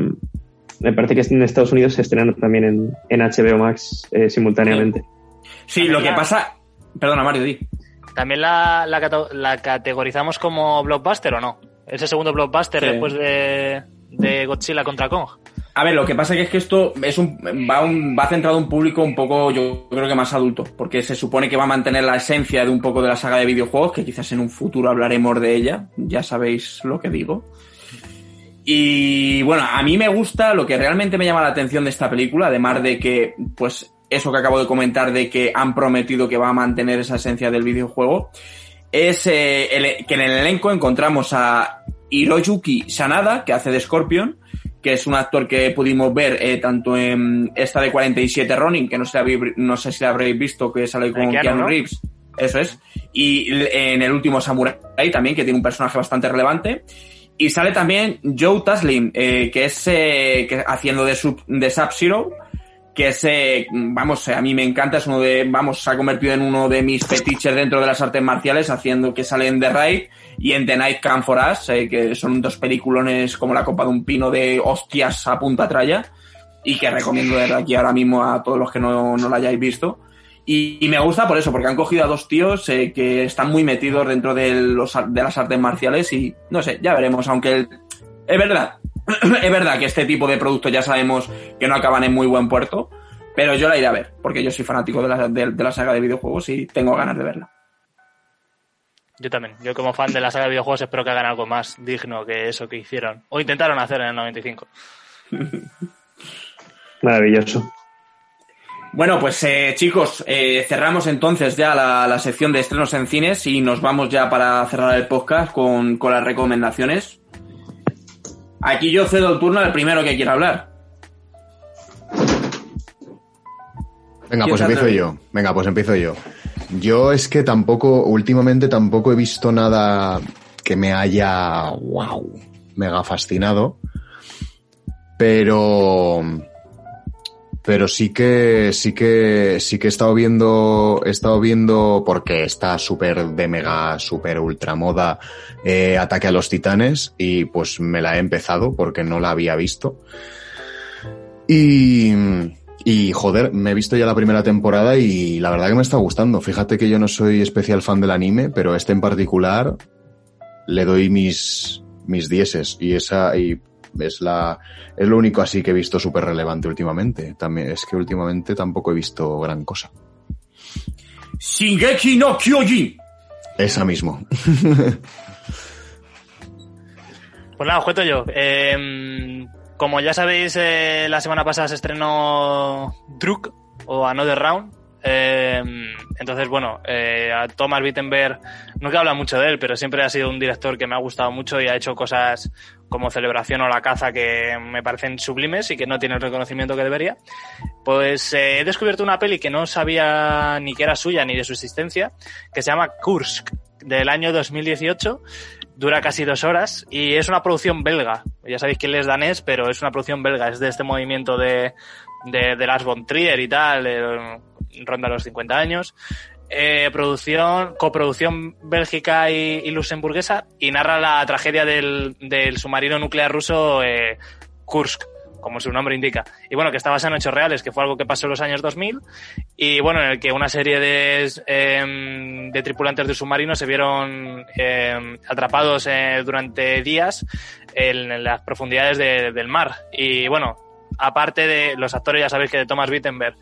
me parece que en Estados Unidos se estrena también en, en HBO Max eh, simultáneamente.
Sí, lo que pasa. Perdona, Mario, di.
¿También la, la, categorizamos como blockbuster o no? Ese segundo blockbuster
Sí.
después de, de Godzilla contra Kong.
A ver, lo que pasa es que esto es un, va, centrado un público un poco, yo creo que más adulto, porque se supone que va a mantener la esencia de un poco de la saga de videojuegos, que quizás en un futuro hablaremos de ella, ya sabéis lo que digo. Y bueno, a mí me gusta lo que realmente me llama la atención de esta película, además de que, pues, eso que acabo de comentar de que han prometido que va a mantener esa esencia del videojuego, es eh, que en el elenco encontramos a Hiroyuki Sanada, que hace de Scorpion, que es un actor que pudimos ver eh, tanto en esta de 47 Ronin, que no sé, habéis- no sé si la habréis visto, que sale con
Keanu,
Keanu
¿no?
Reeves. Eso es. Y en el último Samurai también, que tiene un personaje bastante relevante. Y sale también Joe Taslim, eh, que es eh, que haciendo de, Sub- de Sub-Zero, que es, eh, vamos, a mí me encanta, es uno de, vamos, se ha convertido en uno de mis fetiches dentro de las artes marciales, haciendo que sale en The Raid y en The Night Come For Us, eh, que son dos peliculones como la copa de un pino de hostias a punta tralla, y que recomiendo desde aquí ahora mismo a todos los que no, no la hayáis visto. Y, y me gusta por eso, porque han cogido a dos tíos eh, que están muy metidos dentro de, los, de las artes marciales y no sé, ya veremos, aunque el- es verdad, <clears throat> es verdad que este tipo de productos ya sabemos que no acaban en muy buen puerto, pero yo la iré a ver, porque yo soy fanático de la, de, de la saga de videojuegos y tengo ganas de verla.
Yo también. Yo como fan de la saga de videojuegos espero que hagan algo más digno que eso que hicieron. O intentaron hacer en el 95. <laughs>
Maravilloso.
Bueno, pues eh, chicos, eh, cerramos entonces ya la, la sección de estrenos en cines y nos vamos ya para cerrar el podcast con, con las recomendaciones. Aquí yo cedo el turno al primero que quiera hablar.
Venga,
¿Quién
pues empiezo yo. Venga, pues empiezo yo. Yo es que tampoco, últimamente tampoco he visto nada que me haya, wow, mega fascinado. Pero, pero sí que, sí que, sí que he estado viendo, he estado viendo, porque está súper de mega, súper ultra moda, eh, Ataque a los Titanes, y pues me la he empezado porque no la había visto. Y, y joder, me he visto ya la primera temporada y la verdad que me está gustando. Fíjate que yo no soy especial fan del anime, pero este en particular le doy mis, mis dieces y esa, y es la, es lo único así que he visto súper relevante últimamente. También, es que últimamente tampoco he visto gran cosa.
Shingeki no Kyojin.
Esa mismo. <laughs>
Pues nada, os cuento yo. Eh, como ya sabéis, eh, la semana pasada se estrenó Druk o Another Round. Eh, entonces, bueno, eh, a Thomas Wittenberg, que habla mucho de él, pero siempre ha sido un director que me ha gustado mucho y ha hecho cosas como Celebración o La Caza que me parecen sublimes y que no tiene el reconocimiento que debería. Pues eh, he descubierto una peli que no sabía ni que era suya ni de su existencia, que se llama Kursk, del año 2018 dura casi dos horas y es una producción belga. Ya sabéis que él es danés, pero es una producción belga. Es de este movimiento de, de, de Lars von Trier y tal, ronda los 50 años. Eh, producción, coproducción bélgica y, y luxemburguesa y narra la tragedia del, del submarino nuclear ruso eh, Kursk, como su nombre indica. Y bueno, que está basado en hechos reales, que fue algo que pasó en los años 2000 y bueno, en el que una serie de, eh, de tripulantes del submarino se vieron eh, atrapados eh, durante días en, en las profundidades de- del mar. Y bueno, aparte de los actores, ya sabéis que de Thomas Wittenberg,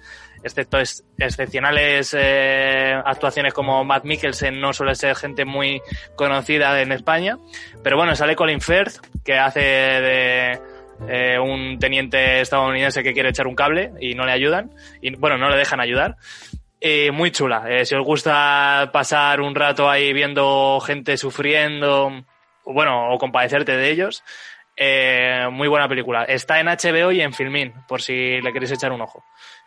excepto es- excepcionales eh, actuaciones como Matt Mikkelsen, no suele ser gente muy conocida en España. Pero bueno, sale Colin Firth, que hace de eh, un teniente estadounidense que quiere echar un cable y no le ayudan. Y bueno, no le dejan ayudar. Eh, muy chula. Eh, si os gusta pasar un rato ahí viendo gente sufriendo, bueno, o compadecerte de ellos, eh, muy buena película. Está en HBO y en Filmin, por si le queréis echar un ojo.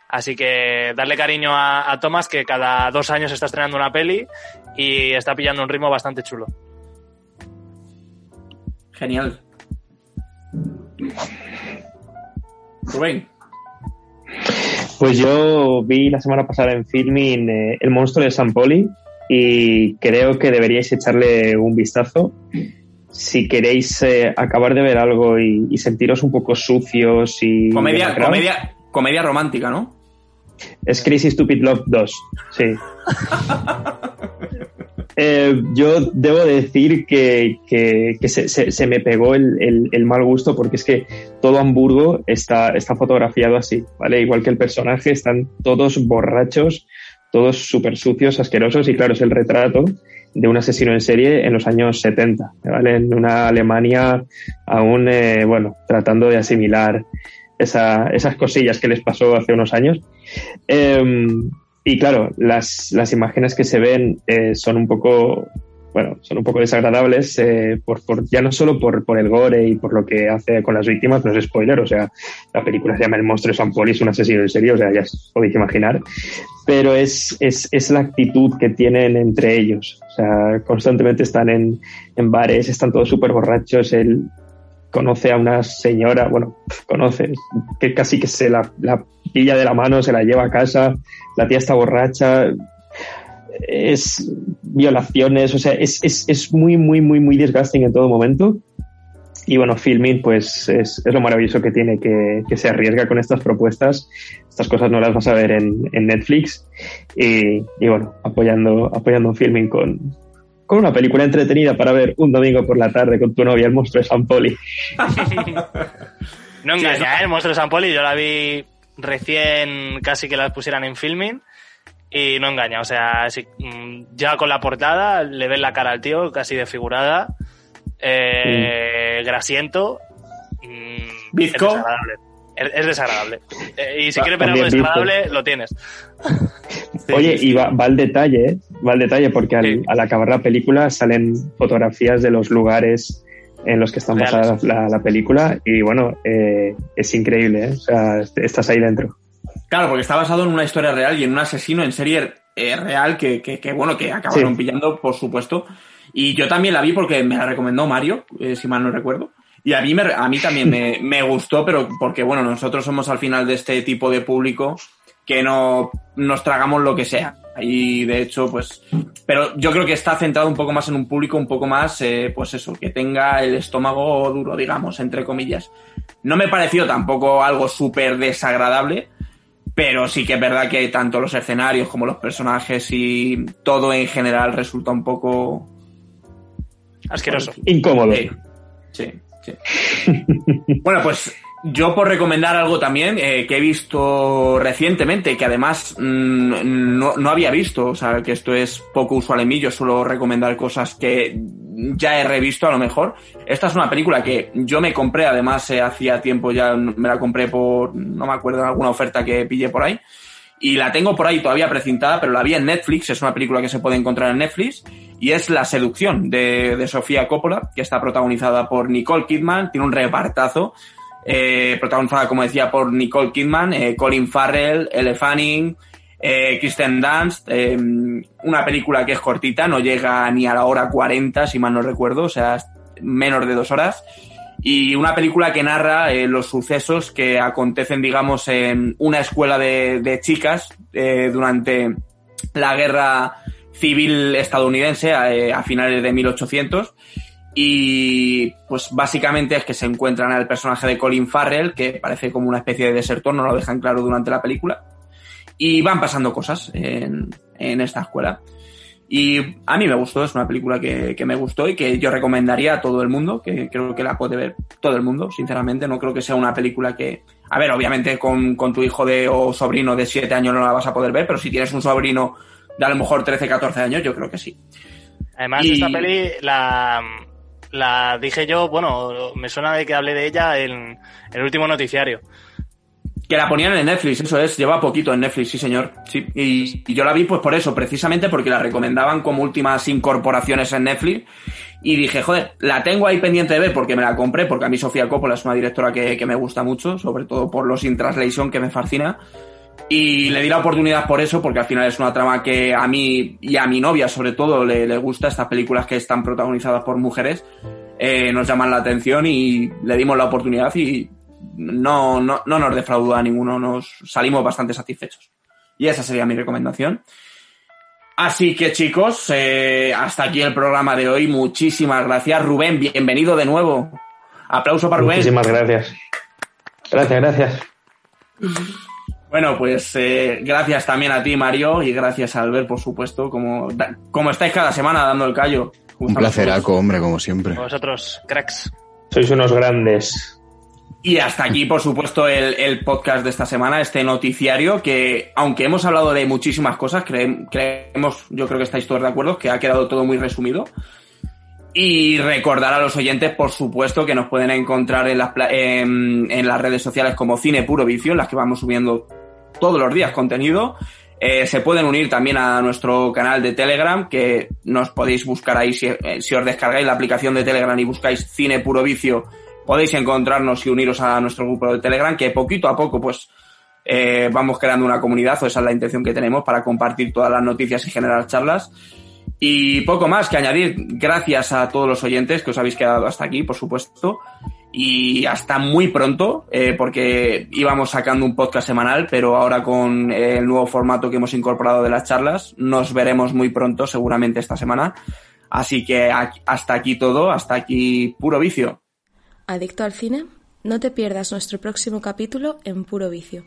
Así que darle cariño a, a Thomas, que cada dos años está estrenando una peli y está pillando un ritmo bastante chulo.
Genial. Rubén.
Pues yo vi la semana pasada en Filmin eh, El monstruo de San Poli y creo que deberíais echarle un vistazo si queréis eh, acabar de ver algo y, y sentiros un poco sucios y...
Comedia, comedia, comedia romántica, ¿no?
Es Crazy Stupid Love 2, sí. <laughs> Eh, yo debo decir que, que- que se, se- se me pegó el, el- el mal gusto porque es que todo Hamburgo está, está fotografiado así, ¿vale? Igual que el personaje, están todos borrachos, todos súper sucios, asquerosos y claro, es el retrato de un asesino en serie en los años 70, ¿vale? En una Alemania aún, eh, bueno, tratando de asimilar esa- esas cosillas que les pasó hace unos años. Eh, y claro, las, las imágenes que se ven eh, son un poco, bueno, son un poco desagradables, eh, por, por, ya no solo por, por el gore y por lo que hace con las víctimas, no es spoiler, o sea, la película se llama El monstruo de San Poli, es un asesino en serio, o sea, ya os podéis imaginar, pero es, es, es la actitud que tienen entre ellos, o sea, constantemente están en, en bares, están todos súper borrachos, él conoce a una señora, bueno, conoce, que casi que se la, la pilla de la mano, se la lleva a casa, la tía está borracha, es violaciones, o sea, es, es, es muy, muy, muy, muy disgusting en todo momento. Y bueno, Filming, pues es, lo maravilloso que tiene, que, que se arriesga con estas propuestas. Estas cosas no las vas a ver en, en Netflix. Y, y bueno, apoyando, apoyando Filming con, con una película entretenida para ver un domingo por la tarde con tu novia, el monstruo de San Poli. <laughs>
No
Sí,
engaña, ¿eh? El monstruo de San Poli, yo la vi recién casi que la pusieran en filming y no engaña. O sea, si- mm, ya con la portada le ves la cara al tío casi desfigurada, eh, grasiento, mm,
Bizco.
es. Es, es desagradable. Eh, y si
Ah,
quieres ver algo
visto.
desagradable, lo tienes. <laughs>
Oye, y va, va al detalle, ¿eh? va al detalle, porque al,
Sí.
al acabar la película salen fotografías de los lugares en los que están
Reales.
basadas la, la película y bueno, eh, es increíble, ¿eh? o sea, est- estás ahí dentro.
Claro, porque está basado en una historia real y en un asesino en serie eh, real que, que, que, bueno, que acabaron
Sí.
pillando, por supuesto. Y yo también la vi porque me la recomendó Mario, eh, si mal no recuerdo. Y a mí, me, a mí también me, <laughs> me gustó, pero porque, bueno, nosotros somos al final de este tipo de público que no nos tragamos lo que sea. Y de hecho, pues, pero yo creo que está centrado un poco más en un público un poco más, eh, pues eso, que tenga el estómago duro, digamos, entre comillas. No me pareció tampoco algo súper desagradable, pero sí que es verdad que tanto los escenarios como los personajes y todo en general resulta un poco...
Asqueroso.
Incómodo.
Sí, sí, sí. <laughs> bueno, pues yo por recomendar algo también eh, que he visto recientemente, que además mm, no, no había visto, o sea, que esto es poco usual en mí, yo suelo recomendar cosas que ya he revisto a lo mejor. Esta es una película que yo me compré, además eh, hacía tiempo ya me la compré por, no me acuerdo, alguna oferta que pillé por ahí. Y la tengo por ahí todavía precintada, pero la vi en Netflix, es una película que se puede encontrar en Netflix, y es La seducción de, de Sofía Coppola, que está protagonizada por Nicole Kidman, tiene un repartazo, eh, protagonizada, como decía, por Nicole Kidman, eh, Colin Farrell, Elle Fanning, eh, Kristen Dunst, eh, una película que es cortita, no llega ni a la hora 40, si mal no recuerdo, o sea, menos de dos horas, y una película que narra eh, los sucesos que acontecen, digamos, en una escuela de, chicas eh, durante la guerra civil estadounidense eh, a finales de 1800 y pues básicamente es que se encuentran al personaje de Colin Farrell que parece como una especie de desertor, no lo dejan claro durante la película y van pasando cosas en, en esta escuela. Y a mí me gustó, es una película que, que, me gustó y que yo recomendaría a todo el mundo, que creo que la puede ver todo el mundo, sinceramente. No creo que sea una película que, a ver, obviamente con, con tu hijo de o sobrino de 7 años no la vas a poder ver, pero si tienes un sobrino de a lo mejor 13, 14 años, yo creo que sí.
Además,
Y-
esta peli la, la dije yo, bueno, me suena de que hablé de ella en el último noticiario.
Que la ponían en Netflix, eso es, lleva poquito en Netflix, sí señor. Sí, y, yo la vi pues por eso, precisamente porque la recomendaban como últimas incorporaciones en Netflix. Y dije, joder, la tengo ahí pendiente de ver porque me la compré, porque a mí Sofía Coppola es una directora que, que me gusta mucho, sobre todo por los in translation que me fascina. Y le di la oportunidad por eso, porque al final es una trama que a mí y a mi novia sobre todo le, le gusta, estas películas que están protagonizadas por mujeres, eh, nos llaman la atención y le dimos la oportunidad y no, no, no nos defraudó a ninguno, nos salimos bastante satisfechos. Y esa sería mi recomendación. Así que chicos, eh, hasta aquí el programa de hoy. Muchísimas gracias. Rubén, bienvenido de nuevo. Aplauso para Rubén.
Muchísimas gracias. Gracias, gracias.
Bueno, pues eh, gracias también a ti, Mario, y gracias a Albert, por supuesto, como, como estáis cada semana dando el callo.
Un placeraco, hombre, como siempre.
Vosotros, cracks.
Sois unos grandes.
Y hasta aquí, por supuesto, el, el podcast de esta semana, este noticiario, que aunque hemos hablado de muchísimas cosas, creem- creemos, yo creo que estáis todos de acuerdo, que ha quedado todo muy resumido. Y recordar a los oyentes, por supuesto, que nos pueden encontrar en las, en, en las redes sociales como Cine Puro Vicio, en las que vamos subiendo todos los días contenido. Eh, se pueden unir también a nuestro canal de Telegram, que nos podéis buscar ahí si, eh, si os descargáis la aplicación de Telegram y buscáis Cine Puro Vicio, podéis encontrarnos y uniros a nuestro grupo de Telegram, que poquito a poco, pues, eh, vamos creando una comunidad, o esa es la intención que tenemos para compartir todas las noticias y generar charlas. Y poco más que añadir. Gracias a todos los oyentes que os habéis quedado hasta aquí, por supuesto. Y hasta muy pronto, eh, porque íbamos sacando un podcast semanal, pero ahora con eh, el nuevo formato que hemos incorporado de las charlas, nos veremos muy pronto, seguramente esta semana. Así que hasta aquí todo, hasta aquí puro vicio.
¿Adicto al cine? No te pierdas nuestro próximo capítulo en Puro Vicio.